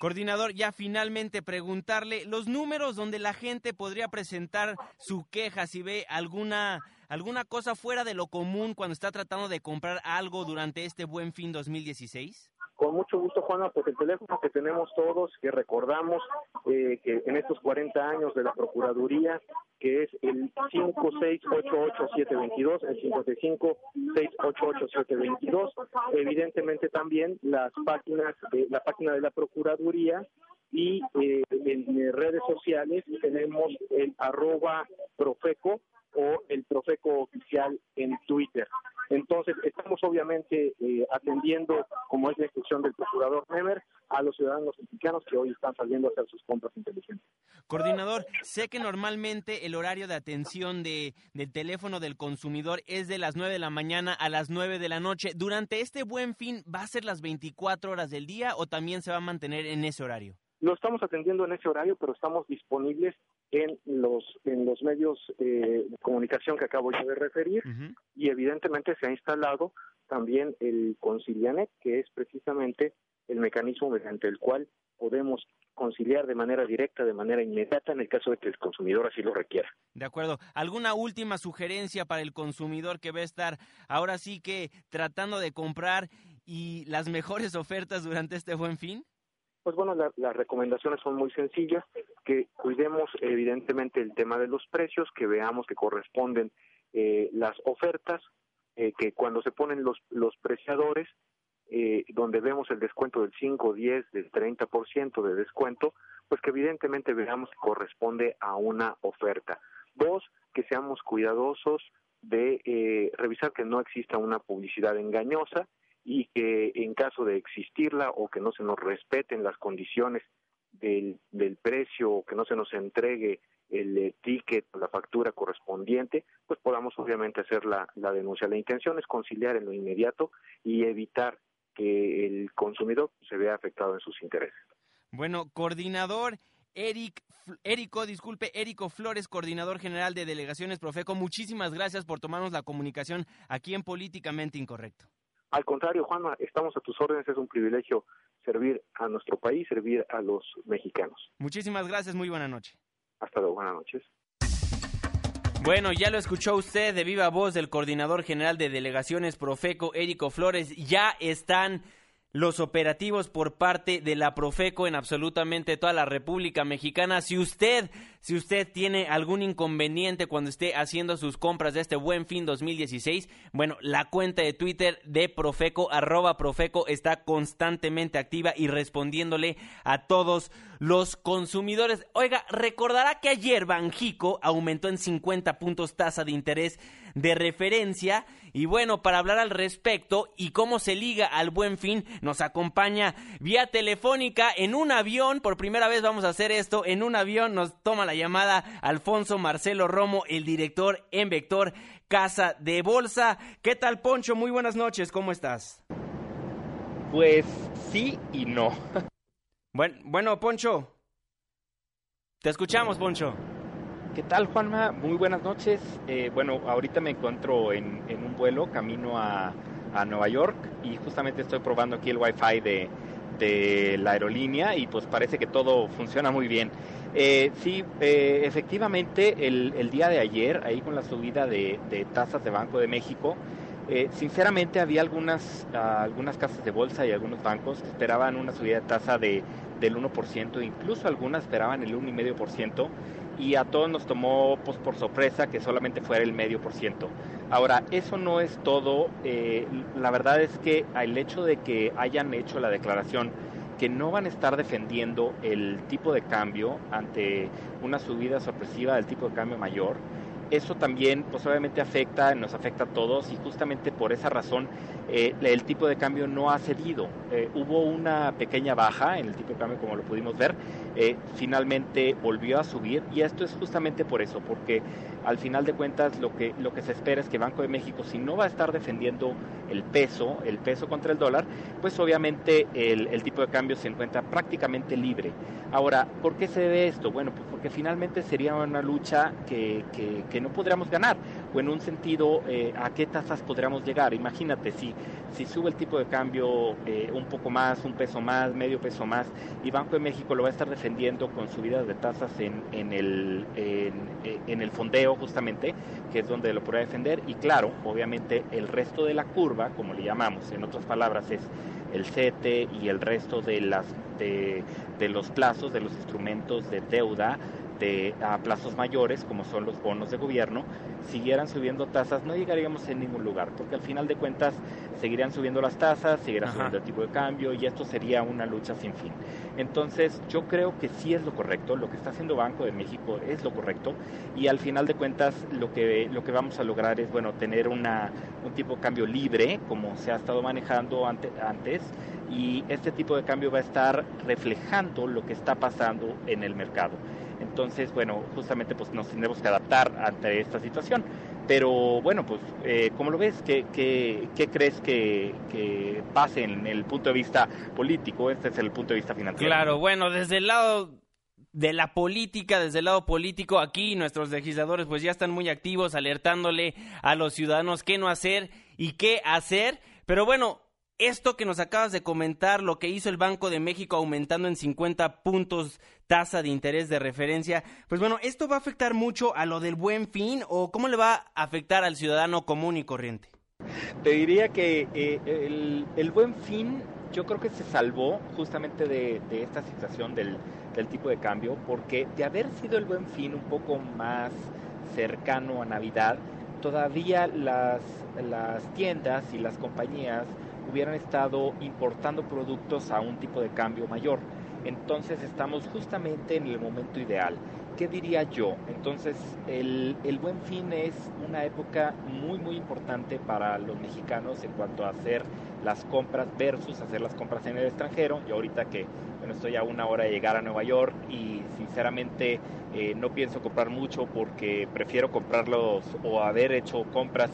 Coordinador, ya finalmente preguntarle los números donde la gente podría presentar su queja si ve alguna alguna cosa fuera de lo común cuando está tratando de comprar algo durante este Buen Fin 2016. Con mucho gusto, Juana, pues el teléfono que tenemos todos, que recordamos eh, que en estos 40 años de la Procuraduría, que es el 5688722, el 565688722, evidentemente también las páginas, de la página de la Procuraduría y eh, en redes sociales tenemos el arroba profeco o el Profeco oficial en Twitter. Entonces, estamos obviamente eh, atendiendo, como es la instrucción del procurador Nemer, a los ciudadanos mexicanos que hoy están saliendo a hacer sus compras inteligentes. Coordinador, sé que normalmente el horario de atención de, del teléfono del consumidor es de las 9 de la mañana a las 9 de la noche. ¿Durante este buen fin va a ser las 24 horas del día o también se va a mantener en ese horario? Lo estamos atendiendo en ese horario, pero estamos disponibles en los en los medios eh, de comunicación que acabo yo de referir y evidentemente se ha instalado también el Concilianet, que es precisamente el mecanismo mediante el cual podemos conciliar de manera directa, de manera inmediata, en el caso de que el consumidor así lo requiera. De acuerdo. ¿Alguna última sugerencia para el consumidor que va a estar ahora sí que tratando de comprar y las mejores (laughs) ofertas durante este buen fin? Pues bueno, las recomendaciones son muy sencillas, que cuidemos evidentemente el tema de los precios, que veamos que corresponden eh, las ofertas, eh, que cuando se ponen los, los preciadores, eh, donde vemos el descuento del 5, 10, del 30% de descuento, pues que evidentemente veamos que corresponde a una oferta. Dos, que seamos cuidadosos de eh, revisar que no exista una publicidad engañosa y que en caso de existirla o que no se nos respeten las condiciones del, del precio o que no se nos entregue el ticket o la factura correspondiente, pues podamos obviamente hacer la, la denuncia. La intención es conciliar en lo inmediato y evitar que el consumidor se vea afectado en sus intereses. Bueno, coordinador Eric, Érico, disculpe, Érico Flores, coordinador general de Delegaciones Profeco, muchísimas gracias por tomarnos la comunicación aquí en Políticamente Incorrecto. Al contrario, Juanma, estamos a tus órdenes, es un privilegio servir a nuestro país, servir a los mexicanos. Muchísimas gracias, muy buena noche. Hasta luego, buenas noches. Bueno, ya lo escuchó usted de viva voz del coordinador general de delegaciones Profeco, Érico Flores. Ya están los operativos por parte de la Profeco en absolutamente toda la República Mexicana. Si usted, si usted tiene algún inconveniente cuando esté haciendo sus compras de este Buen Fin 2016, bueno, la cuenta de Twitter de Profeco arroba Profeco está constantemente activa y respondiéndole a todos los consumidores. Oiga, recordará que ayer Banjico aumentó en 50 puntos tasa de interés de referencia y bueno, para hablar al respecto y cómo se liga al buen fin, nos acompaña vía telefónica en un avión. Por primera vez vamos a hacer esto. En un avión nos toma la llamada Alfonso Marcelo Romo, el director en Vector Casa de Bolsa. ¿Qué tal, Poncho? Muy buenas noches. ¿Cómo estás? Pues sí y no. Bueno, bueno Poncho. Te escuchamos, Poncho. ¿Qué tal, Juanma? Muy buenas noches. Eh, bueno, ahorita me encuentro en, en un vuelo camino a, a, Nueva York y justamente estoy probando aquí el Wi-Fi de, de la aerolínea y pues parece que todo funciona muy bien. Eh, sí, eh, efectivamente, el, el, día de ayer, ahí con la subida de, de tasas de Banco de México, eh, sinceramente había algunas, uh, algunas casas de bolsa y algunos bancos que esperaban una subida de tasa de, del 1%, incluso algunas esperaban el 1,5% y a todos nos tomó pues, por sorpresa que solamente fuera el medio por ciento. Ahora, eso no es todo. Eh, la verdad es que el hecho de que hayan hecho la declaración que no van a estar defendiendo el tipo de cambio ante una subida sorpresiva del tipo de cambio mayor, eso también pues obviamente afecta, nos afecta a todos y justamente por esa razón eh, el tipo de cambio no ha cedido. Eh, hubo una pequeña baja en el tipo de cambio como lo pudimos ver, eh, finalmente volvió a subir y esto es justamente por eso, porque al final de cuentas lo que, lo que se espera es que Banco de México, si no va a estar defendiendo el peso, el peso contra el dólar, pues obviamente el, tipo de cambio se encuentra prácticamente libre. Ahora, ¿por qué se debe esto? Bueno, pues porque finalmente sería una lucha que no podríamos ganar, o en un sentido, eh, ¿a qué tasas podríamos llegar? Imagínate, si, si sube el tipo de cambio eh, un poco más, un peso más, medio peso más, y Banco de México lo va a estar defendiendo con subidas de tasas en, en, el, en, el fondeo justamente, que es donde lo podrá defender, y claro, obviamente el resto de la curva, como le llamamos, en otras palabras es el CETE y el resto de, las, de, de los plazos, de los instrumentos de deuda, de, a plazos mayores, como son los bonos de gobierno, siguieran subiendo tasas, no llegaríamos en ningún lugar, porque al final de cuentas seguirían subiendo las tasas, seguirá subiendo el tipo de cambio y esto sería una lucha sin fin. Entonces, yo creo que sí es lo correcto, lo que está haciendo Banco de México es lo correcto y al final de cuentas lo que, lo que vamos a lograr es, bueno, tener una, un tipo de cambio libre, como se ha estado manejando ante, antes, y este tipo de cambio va a estar reflejando lo que está pasando en el mercado. Entonces, bueno, justamente pues nos tendremos que adaptar ante esta situación. Pero bueno, pues, eh, ¿cómo lo ves? ¿Qué, qué, qué crees que, que, pase en el punto de vista político? Este es el punto de vista financiero. Claro, bueno, desde el lado de la política, desde el lado político, aquí nuestros legisladores pues ya están muy activos alertándole a los ciudadanos qué no hacer y qué hacer. Pero bueno, esto que nos acabas de comentar, lo que hizo el Banco de México aumentando en 50 puntos tasa de interés de referencia, pues bueno, ¿esto va a afectar mucho a lo del buen fin o cómo le va a afectar al ciudadano común y corriente? Te diría que eh, el, buen fin yo creo que se salvó justamente de, esta situación del, del tipo de cambio, porque de haber sido el buen fin un poco más cercano a Navidad, todavía las, las tiendas y las compañías hubieran estado importando productos a un tipo de cambio mayor. Entonces estamos justamente en el momento ideal. ¿Qué diría yo? Entonces el, el, buen fin es una época muy muy importante para los mexicanos en cuanto a hacer las compras versus hacer las compras en el extranjero. Yo ahorita que bueno, estoy a una hora de llegar a Nueva York y sinceramente eh, no pienso comprar mucho porque prefiero comprarlos o haber hecho compras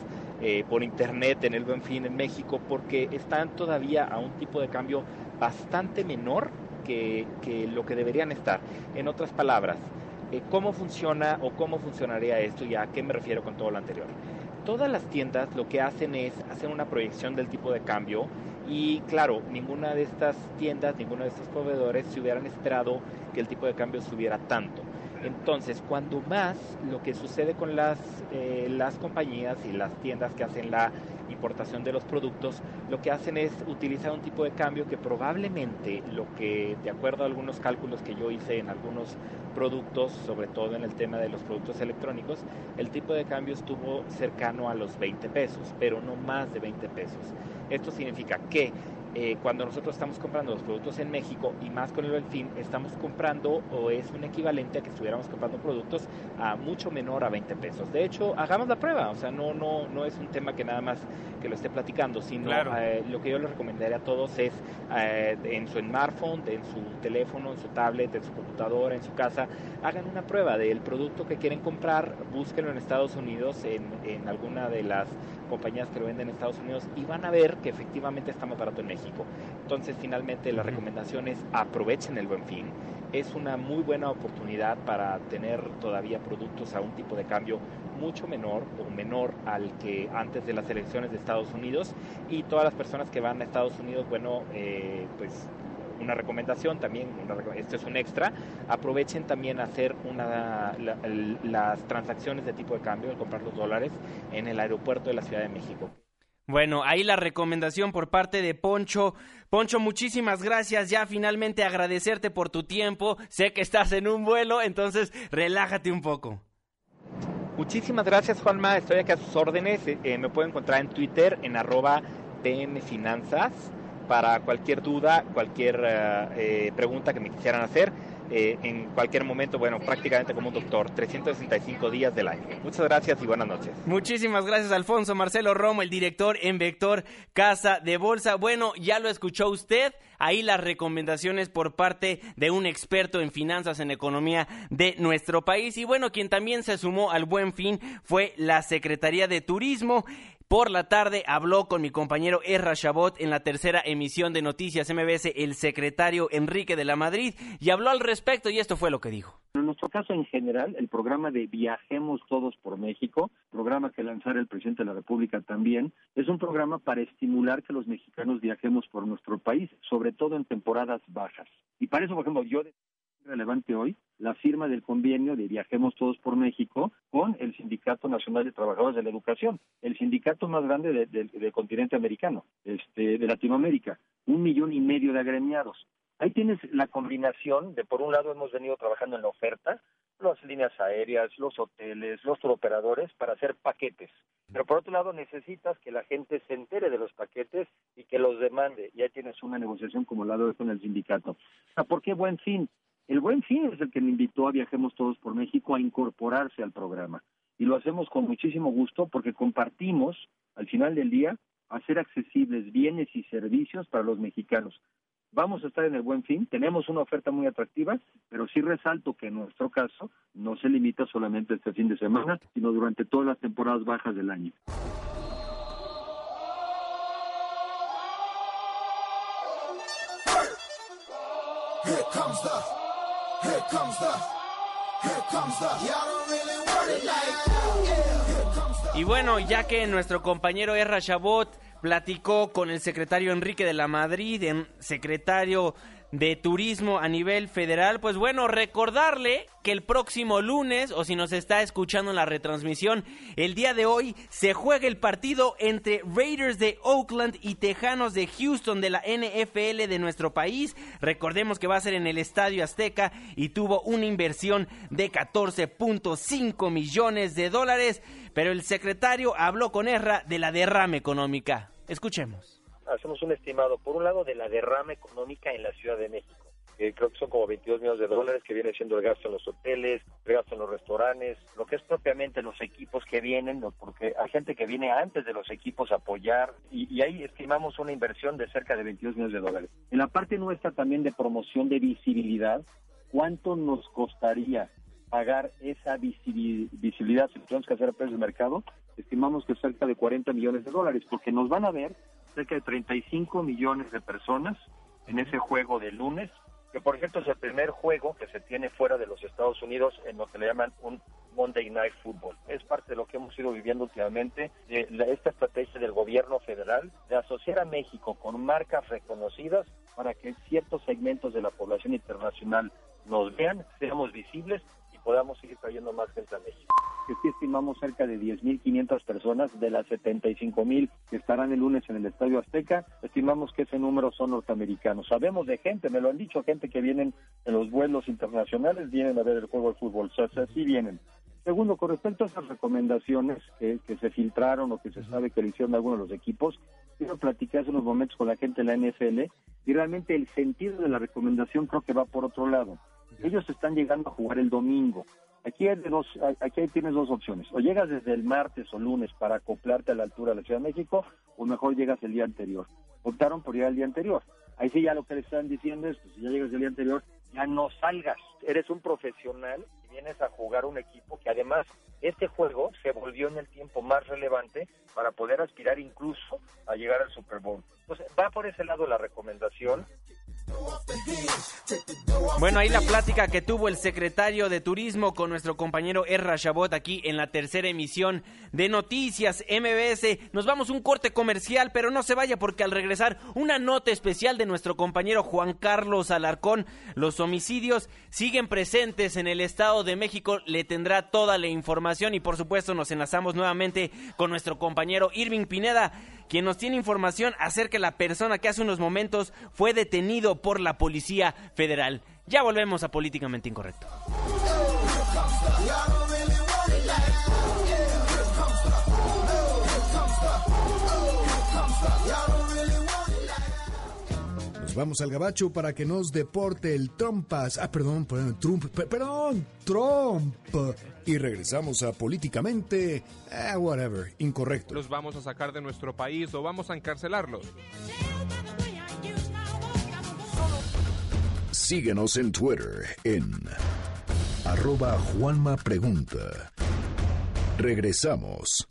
eh, por internet en el Buen Fin en México porque están todavía a un tipo de cambio bastante menor que, lo que deberían estar. En otras palabras, eh, ¿cómo funciona o cómo funcionaría esto y a qué me refiero con todo lo anterior? Todas las tiendas lo que hacen es hacer una proyección del tipo de cambio y claro, ninguna de estas tiendas, ninguno de estos proveedores se hubieran esperado que el tipo de cambio subiera tanto. Entonces, cuando más lo que sucede con las, eh, las compañías y las tiendas que hacen la importación de los productos, lo que hacen es utilizar un tipo de cambio que probablemente lo que, de acuerdo a algunos cálculos que yo hice en algunos productos, sobre todo en el tema de los productos electrónicos, el tipo de cambio estuvo cercano a los 20 pesos, pero no más de 20 pesos. Esto significa que eh, cuando nosotros estamos comprando los productos en México y más con el fin, estamos comprando o es un equivalente a que estuviéramos comprando productos a mucho menor a 20 pesos. De hecho, hagamos la prueba, o sea, no, no, no es un tema que nada más que lo esté platicando, sino eh, lo que yo les recomendaría a todos es eh, en su smartphone, en su teléfono, en su tablet, en su computadora, en su casa, hagan una prueba del producto que quieren comprar, búsquenlo en Estados Unidos, en, en alguna de las compañías que lo venden en Estados Unidos y van a ver que efectivamente está más barato en México. Entonces, finalmente, la recomendación es aprovechen el buen fin. Es una muy buena oportunidad para tener todavía productos a un tipo de cambio mucho menor o menor al que antes de las elecciones de Estados Unidos y todas las personas que van a Estados Unidos, bueno, eh, pues una recomendación también, esto es un extra, aprovechen también hacer una, las transacciones de tipo de cambio, de comprar los dólares en el aeropuerto de la Ciudad de México. Bueno, ahí la recomendación por parte de Poncho. Poncho, muchísimas gracias. Ya finalmente agradecerte por tu tiempo. Sé que estás en un vuelo, entonces relájate un poco. Muchísimas gracias, Juanma. Estoy aquí a sus órdenes. Eh, me puedo encontrar en Twitter en arroba pmfinanzas para cualquier duda, cualquier eh, eh, pregunta que me quisieran hacer. Eh, en cualquier momento, bueno, prácticamente como un doctor, 365 días del año. Muchas gracias y buenas noches. Muchísimas gracias, Alfonso Marcelo Romo, el director en Vector Casa de Bolsa. Bueno, ya lo escuchó usted, ahí las recomendaciones por parte de un experto en finanzas, en economía de nuestro país. Y bueno, quien también se sumó al buen fin fue la Secretaría de Turismo. Por la tarde habló con mi compañero Erra Chabot en la tercera emisión de Noticias MBS el secretario Enrique de la Madrid y habló al respecto y esto fue lo que dijo. en nuestro caso en general, el programa de Viajemos Todos por México, programa que lanzara el presidente de la República también, es un programa para estimular que los mexicanos viajemos por nuestro país, sobre todo en temporadas bajas. Y para eso, por ejemplo, yo relevante hoy la firma del convenio de Viajemos Todos por México con el Sindicato Nacional de Trabajadores de la Educación, el sindicato más grande del continente americano, este, de Latinoamérica, un millón y medio de agremiados. Ahí tienes la combinación de, por un lado, hemos venido trabajando en la oferta, las líneas aéreas, los hoteles, los operadores para hacer paquetes. Pero por otro lado, necesitas que la gente se entere de los paquetes y que los demande. Ya tienes una negociación como la de con el sindicato. ¿Por qué buen fin? El buen fin es el que me invitó a Viajemos Todos por México a incorporarse al programa. Y lo hacemos con muchísimo gusto porque compartimos, al final del día, hacer accesibles bienes y servicios para los mexicanos. Vamos a estar en el buen fin, tenemos una oferta muy atractiva, pero sí resalto que en nuestro caso no se limita solamente este fin de semana, sino durante todas las temporadas bajas del año. Y bueno, ya que nuestro compañero Erra Chabot platicó con el secretario Enrique de la Madrid, secretario de turismo a nivel federal, pues bueno, recordarle que el próximo lunes, o si nos está escuchando en la retransmisión, el día de hoy se juega el partido entre Raiders de Oakland y Tejanos de Houston de la NFL de nuestro país. Recordemos que va a ser en el Estadio Azteca y tuvo una inversión de 14.5 millones de dólares, pero el secretario habló con Erra de la derrama económica. Escuchemos hacemos un estimado, por un lado, de la derrama económica en la Ciudad de México. que creo que son como 22 millones de dólares, que viene siendo el gasto en los hoteles, el gasto en los restaurantes, lo que es propiamente los equipos que vienen, porque hay gente que viene antes de los equipos a apoyar, y, y ahí estimamos una inversión de cerca de 22 millones de dólares. En la parte nuestra también de promoción de visibilidad, ¿cuánto nos costaría pagar esa visibilidad si tenemos que hacer a precio de mercado? Estimamos que cerca de 40 millones de dólares, porque nos van a ver cerca de 35 millones de personas en ese juego de lunes, que por ejemplo es el primer juego que se tiene fuera de los Estados Unidos en lo que le llaman un Monday Night Football. Es parte de lo que hemos ido viviendo últimamente, de esta estrategia del gobierno federal de asociar a México con marcas reconocidas para que ciertos segmentos de la población internacional nos vean, seamos visibles podamos seguir trayendo más gente a México. Que sí estimamos cerca de 10.500 personas de las 75.000 que estarán el lunes en el Estadio Azteca, estimamos que ese número son norteamericanos. Sabemos de gente, me lo han dicho, gente que vienen en los vuelos internacionales, vienen a ver el juego de fútbol, o sea, sí vienen. Segundo, con respecto a esas recomendaciones que, que, se filtraron o que se sabe que le hicieron algunos de los equipos, quiero platicar hace unos momentos con la gente de la NFL y realmente el sentido de la recomendación creo que va por otro lado. Ellos están llegando a jugar el domingo. Aquí, hay dos, aquí tienes dos opciones. O llegas desde el martes o lunes para acoplarte a la altura de la Ciudad de México, o mejor llegas el día anterior. Optaron por ir el día anterior. Ahí sí ya lo que le están diciendo es, pues si ya llegas el día anterior, ya no salgas. Eres un profesional y vienes a jugar un equipo que además este juego se volvió en el tiempo más relevante para poder aspirar incluso a llegar al Super Bowl. Entonces va por ese lado la recomendación bueno, ahí la plática que tuvo el secretario de Turismo con nuestro compañero Erra Chabot aquí en la tercera emisión de Noticias MBS. Nos vamos un corte comercial, pero no se vaya porque al regresar una nota especial de nuestro compañero Juan Carlos Alarcón. Los homicidios siguen presentes en el Estado de México. Le tendrá toda la información y por supuesto nos enlazamos nuevamente con nuestro compañero Irving Pineda quien nos tiene información acerca de la persona que hace unos momentos fue detenido por la Policía Federal. Ya volvemos a Políticamente Incorrecto. Nos vamos al gabacho para que nos deporte el Trumpas. Ah, perdón, perdón, Trump, perdón, Trump y regresamos a políticamente, eh, whatever, incorrecto. Los vamos a sacar de nuestro país o vamos a encarcelarlos. Síguenos en Twitter en arroba Juanma Pregunta. Regresamos.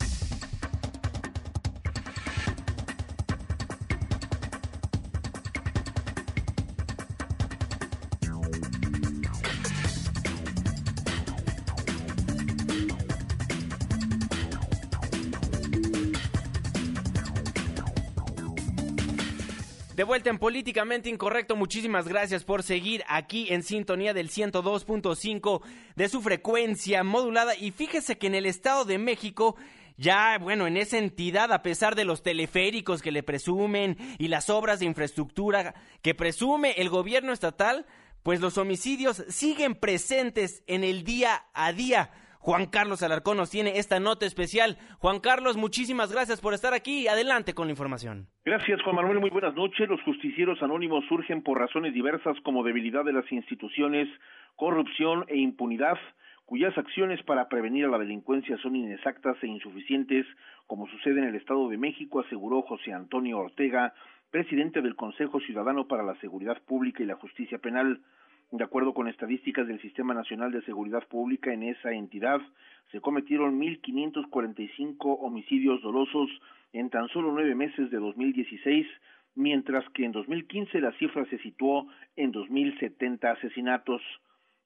De vuelta en Políticamente Incorrecto, muchísimas gracias por seguir aquí en sintonía del 102.5 de su frecuencia modulada. Y fíjese que en el Estado de México, ya, bueno, en esa entidad, a pesar de los teleféricos que le presumen y las obras de infraestructura que presume el gobierno estatal, pues los homicidios siguen presentes en el día a día. Juan Carlos Alarcón nos tiene esta nota especial. Juan Carlos, muchísimas gracias por estar aquí. Adelante con la información. Gracias, Juan Manuel. Muy buenas noches. Los justicieros anónimos surgen por razones diversas como debilidad de las instituciones, corrupción e impunidad cuyas acciones para prevenir a la delincuencia son inexactas e insuficientes, como sucede en el Estado de México, aseguró José Antonio Ortega, presidente del Consejo Ciudadano para la Seguridad Pública y la Justicia Penal. De acuerdo con estadísticas del Sistema Nacional de Seguridad Pública, en esa entidad se cometieron 1.545 homicidios dolosos en tan solo nueve meses de 2016, mientras que en 2015 la cifra se situó en 2.070 asesinatos.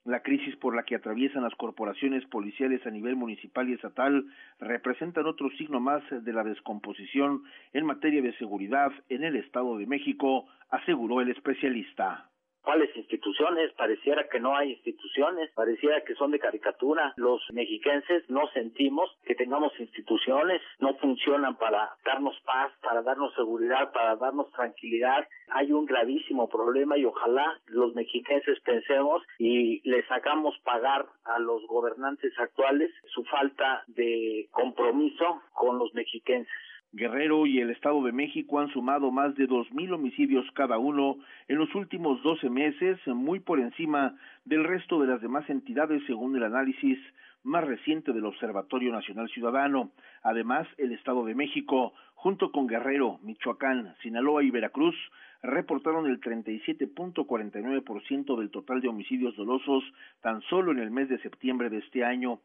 La crisis por la que atraviesan las corporaciones policiales a nivel municipal y estatal representan otro signo más de la descomposición en materia de seguridad en el Estado de México, aseguró el especialista. ¿Cuáles instituciones? Pareciera que no hay instituciones, pareciera que son de caricatura. Los mexiquenses no sentimos que tengamos instituciones, no funcionan para darnos paz, para darnos seguridad, para darnos tranquilidad. Hay un gravísimo problema y ojalá los mexiquenses pensemos y les hagamos pagar a los gobernantes actuales su falta de compromiso con los mexiquenses. Guerrero y el Estado de México han sumado más de dos mil homicidios cada uno en los últimos doce meses, muy por encima del resto de las demás entidades según el análisis más reciente del Observatorio Nacional Ciudadano. Además, el Estado de México, junto con Guerrero, Michoacán, Sinaloa y Veracruz, reportaron el 37.49% del total de homicidios dolosos tan solo en el mes de septiembre de este año.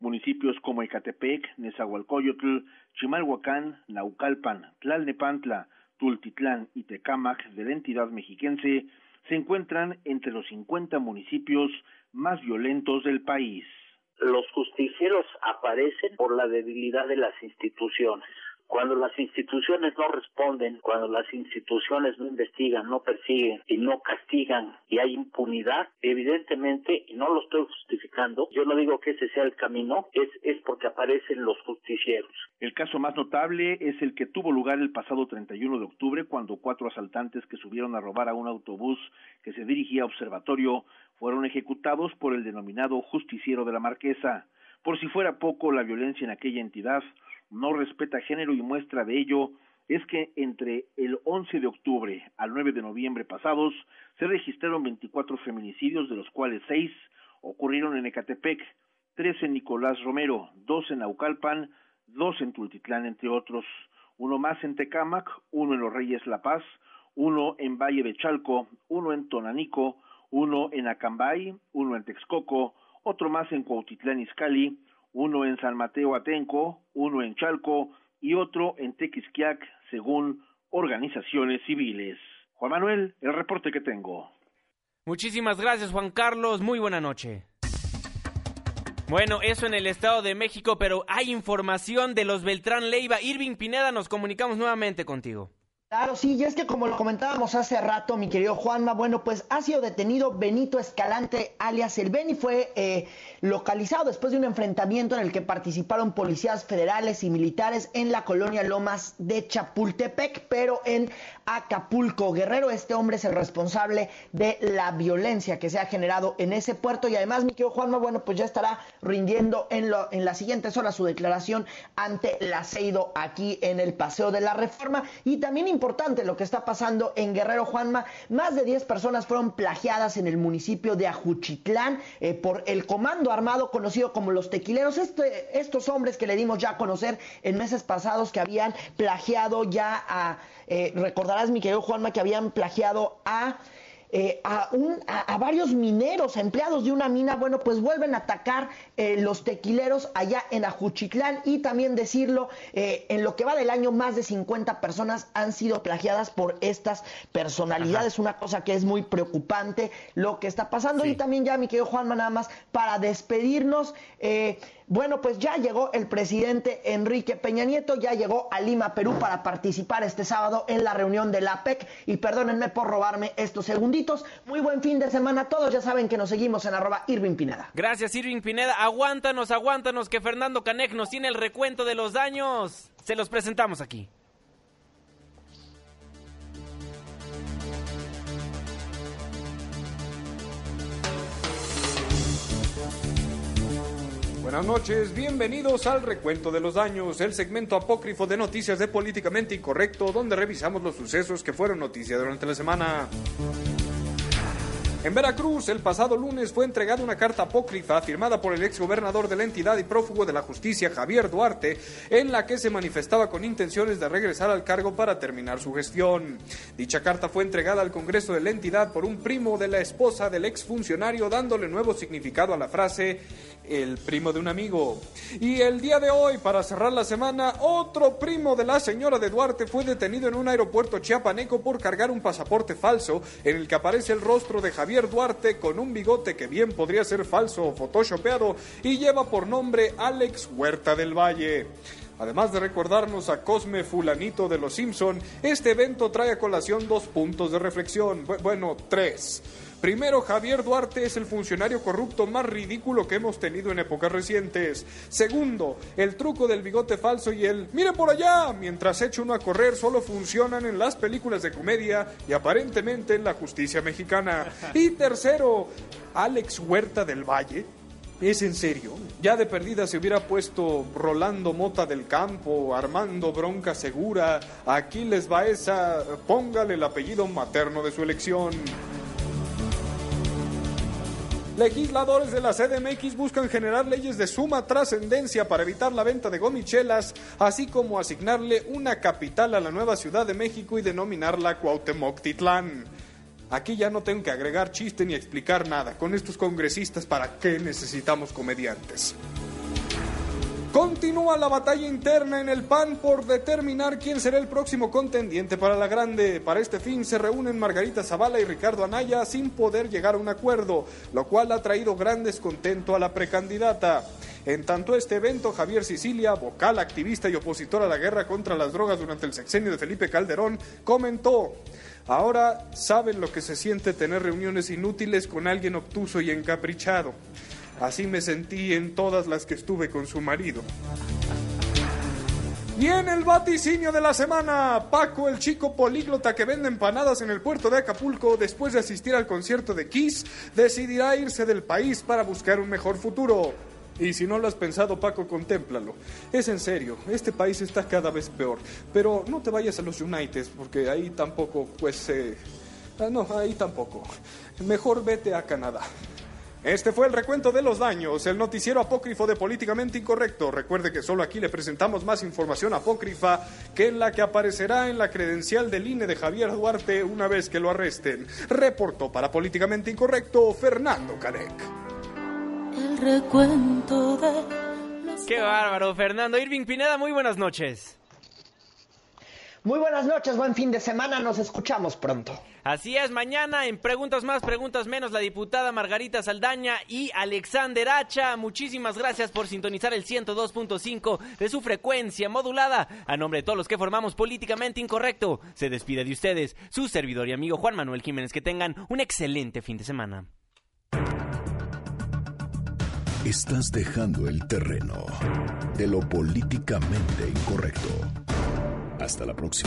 Municipios como Ecatepec, Nezahualcóyotl, Chimalhuacán, Naucalpan, Tlalnepantla, Tultitlán y Tecámac de la entidad mexiquense se encuentran entre los 50 municipios más violentos del país. Los justicieros aparecen por la debilidad de las instituciones. Cuando las instituciones no responden, cuando las instituciones no investigan, no persiguen y no castigan y hay impunidad, evidentemente, y no lo estoy justificando, yo no digo que ese sea el camino, es, es porque aparecen los justicieros. El caso más notable es el que tuvo lugar el pasado 31 de octubre cuando cuatro asaltantes que subieron a robar a un autobús que se dirigía a observatorio fueron ejecutados por el denominado justiciero de la Marquesa. Por si fuera poco, la violencia en aquella entidad no respeta género y muestra de ello es que entre el 11 de octubre al 9 de noviembre pasados se registraron 24 feminicidios, de los cuales seis ocurrieron en Ecatepec, tres en Nicolás Romero, dos en Naucalpan, dos en Tultitlán, entre otros, uno más en Tecámac, uno en Los Reyes La Paz, uno en Valle de Chalco, uno en Tonanico, uno en Acambay, uno en Texcoco, otro más en Cuautitlán Izcalli, uno en San Mateo Atenco, uno en Chalco y otro en Tequisquiac, según organizaciones civiles. Juan Manuel, el reporte que tengo. Muchísimas gracias, Juan Carlos. Muy buena noche. Bueno, eso en el Estado de México, pero hay información de los Beltrán Leiva. Irving Pineda, nos comunicamos nuevamente contigo. Claro, sí, y es que como lo comentábamos hace rato, mi querido Juanma, bueno, pues ha sido detenido Benito Escalante, alias el Beni, fue eh, localizado después de un enfrentamiento en el que participaron policías federales y militares en la colonia Lomas de Chapultepec, pero en Acapulco. Guerrero, este hombre es el responsable de la violencia que se ha generado en ese puerto y además, mi querido Juanma, bueno, pues ya estará rindiendo en, lo, en las siguientes horas su declaración ante la CEIDO aquí en el Paseo de la Reforma y también importante lo que está pasando en Guerrero Juanma. Más de 10 personas fueron plagiadas en el municipio de Ajuchitlán eh, por el comando armado conocido como los tequileros. Este, estos hombres que le dimos ya a conocer en meses pasados que habían plagiado ya a, eh, recordarás mi querido Juanma, que habían plagiado a eh, a, un, a, varios mineros, empleados de una mina, bueno, pues vuelven a atacar eh, los tequileros allá en Ajuchitlán y también decirlo, eh, en lo que va del año, más de 50 personas han sido plagiadas por estas personalidades, una cosa que es muy preocupante lo que está pasando. Y también ya, mi querido Juanma, nada más para despedirnos, Bueno, pues ya llegó el presidente Enrique Peña Nieto, ya llegó a Lima, Perú, para participar este sábado en la reunión de la PEC. Y perdónenme por robarme estos segunditos. Muy buen fin de semana a todos. Ya saben que nos seguimos en arroba Irving Pineda. Gracias, Irving Pineda. Aguántanos, aguántanos, que Fernando Canek nos tiene el recuento de los daños. Se los presentamos aquí. Buenas noches, bienvenidos al Recuento de los Daños, el segmento apócrifo de noticias de Políticamente Incorrecto, donde revisamos los sucesos que fueron noticia durante la semana. En Veracruz, el pasado lunes fue entregada una carta apócrifa firmada por el exgobernador de la entidad y prófugo de la justicia, Javier Duarte, en la que se manifestaba con intenciones de regresar al cargo para terminar su gestión. Dicha carta fue entregada al Congreso de la entidad por un primo de la esposa del exfuncionario, dándole nuevo significado a la frase el primo de un amigo. Y el día de hoy, para cerrar la semana, otro primo de la señora de Duarte fue detenido en un aeropuerto chiapaneco por cargar un pasaporte falso en el que aparece el rostro de Javier Duarte con un bigote que bien podría ser falso o photoshopeado y lleva por nombre Alex Huerta del Valle. Además de recordarnos a Cosme Fulanito de los Simpson, este evento trae a colación dos puntos de reflexión, bueno, tres. Primero, Javier Duarte es el funcionario corrupto más ridículo que hemos tenido en épocas recientes. Segundo, el truco del bigote falso y el mire por allá mientras echa uno a correr solo funcionan en las películas de comedia y aparentemente en la justicia mexicana. Y tercero, Alex Huerta del Valle ¿Es en serio? Ya de perdida se hubiera puesto Rolando Mota del Campo, Armando Bronca Segura, Aquiles Baeza, póngale el apellido materno de su elección. Legisladores de la CDMX buscan generar leyes de suma trascendencia para evitar la venta de gomichelas, así como asignarle una capital a la nueva Ciudad de México y denominarla Cuauhtémoc Titlán. Aquí ya no tengo que agregar chiste ni explicar nada. Con estos congresistas, ¿para qué necesitamos comediantes? Continúa la batalla interna en el PAN por determinar quién será el próximo contendiente para la grande. Para este fin se reúnen Margarita Zavala y Ricardo Anaya sin poder llegar a un acuerdo, lo cual ha traído gran descontento a la precandidata. En tanto este evento, Javier Sicilia, vocal, activista y opositor a la guerra contra las drogas durante el sexenio de Felipe Calderón, comentó, ahora saben lo que se siente tener reuniones inútiles con alguien obtuso y encaprichado. Así me sentí en todas las que estuve con su marido. Y en el vaticinio de la semana, Paco, el chico políglota que vende empanadas en el puerto de Acapulco, después de asistir al concierto de Kiss, decidirá irse del país para buscar un mejor futuro. Y si no lo has pensado, Paco, contémplalo. Es en serio, este país está cada vez peor. Pero no te vayas a los United, porque ahí tampoco, pues... Eh... Ah, no, ahí tampoco. Mejor vete a Canadá. Este fue el recuento de los daños, el noticiero apócrifo de Políticamente Incorrecto. Recuerde que solo aquí le presentamos más información apócrifa que la que aparecerá en la credencial del INE de Javier Duarte una vez que lo arresten. Reportó para Políticamente Incorrecto Fernando Canek. El recuento de Qué bárbaro, Fernando. Irving Pineda, muy buenas noches. Muy buenas noches, buen fin de semana, nos escuchamos pronto. Así es, mañana en Preguntas Más, Preguntas Menos, la diputada Margarita Saldaña y Alexander Hacha. Muchísimas gracias por sintonizar el 102.5 de su frecuencia modulada. A nombre de todos los que formamos Políticamente Incorrecto, se despide de ustedes su servidor y amigo Juan Manuel Jiménez. Que tengan un excelente fin de semana. Estás dejando el terreno de lo políticamente incorrecto. Hasta la próxima.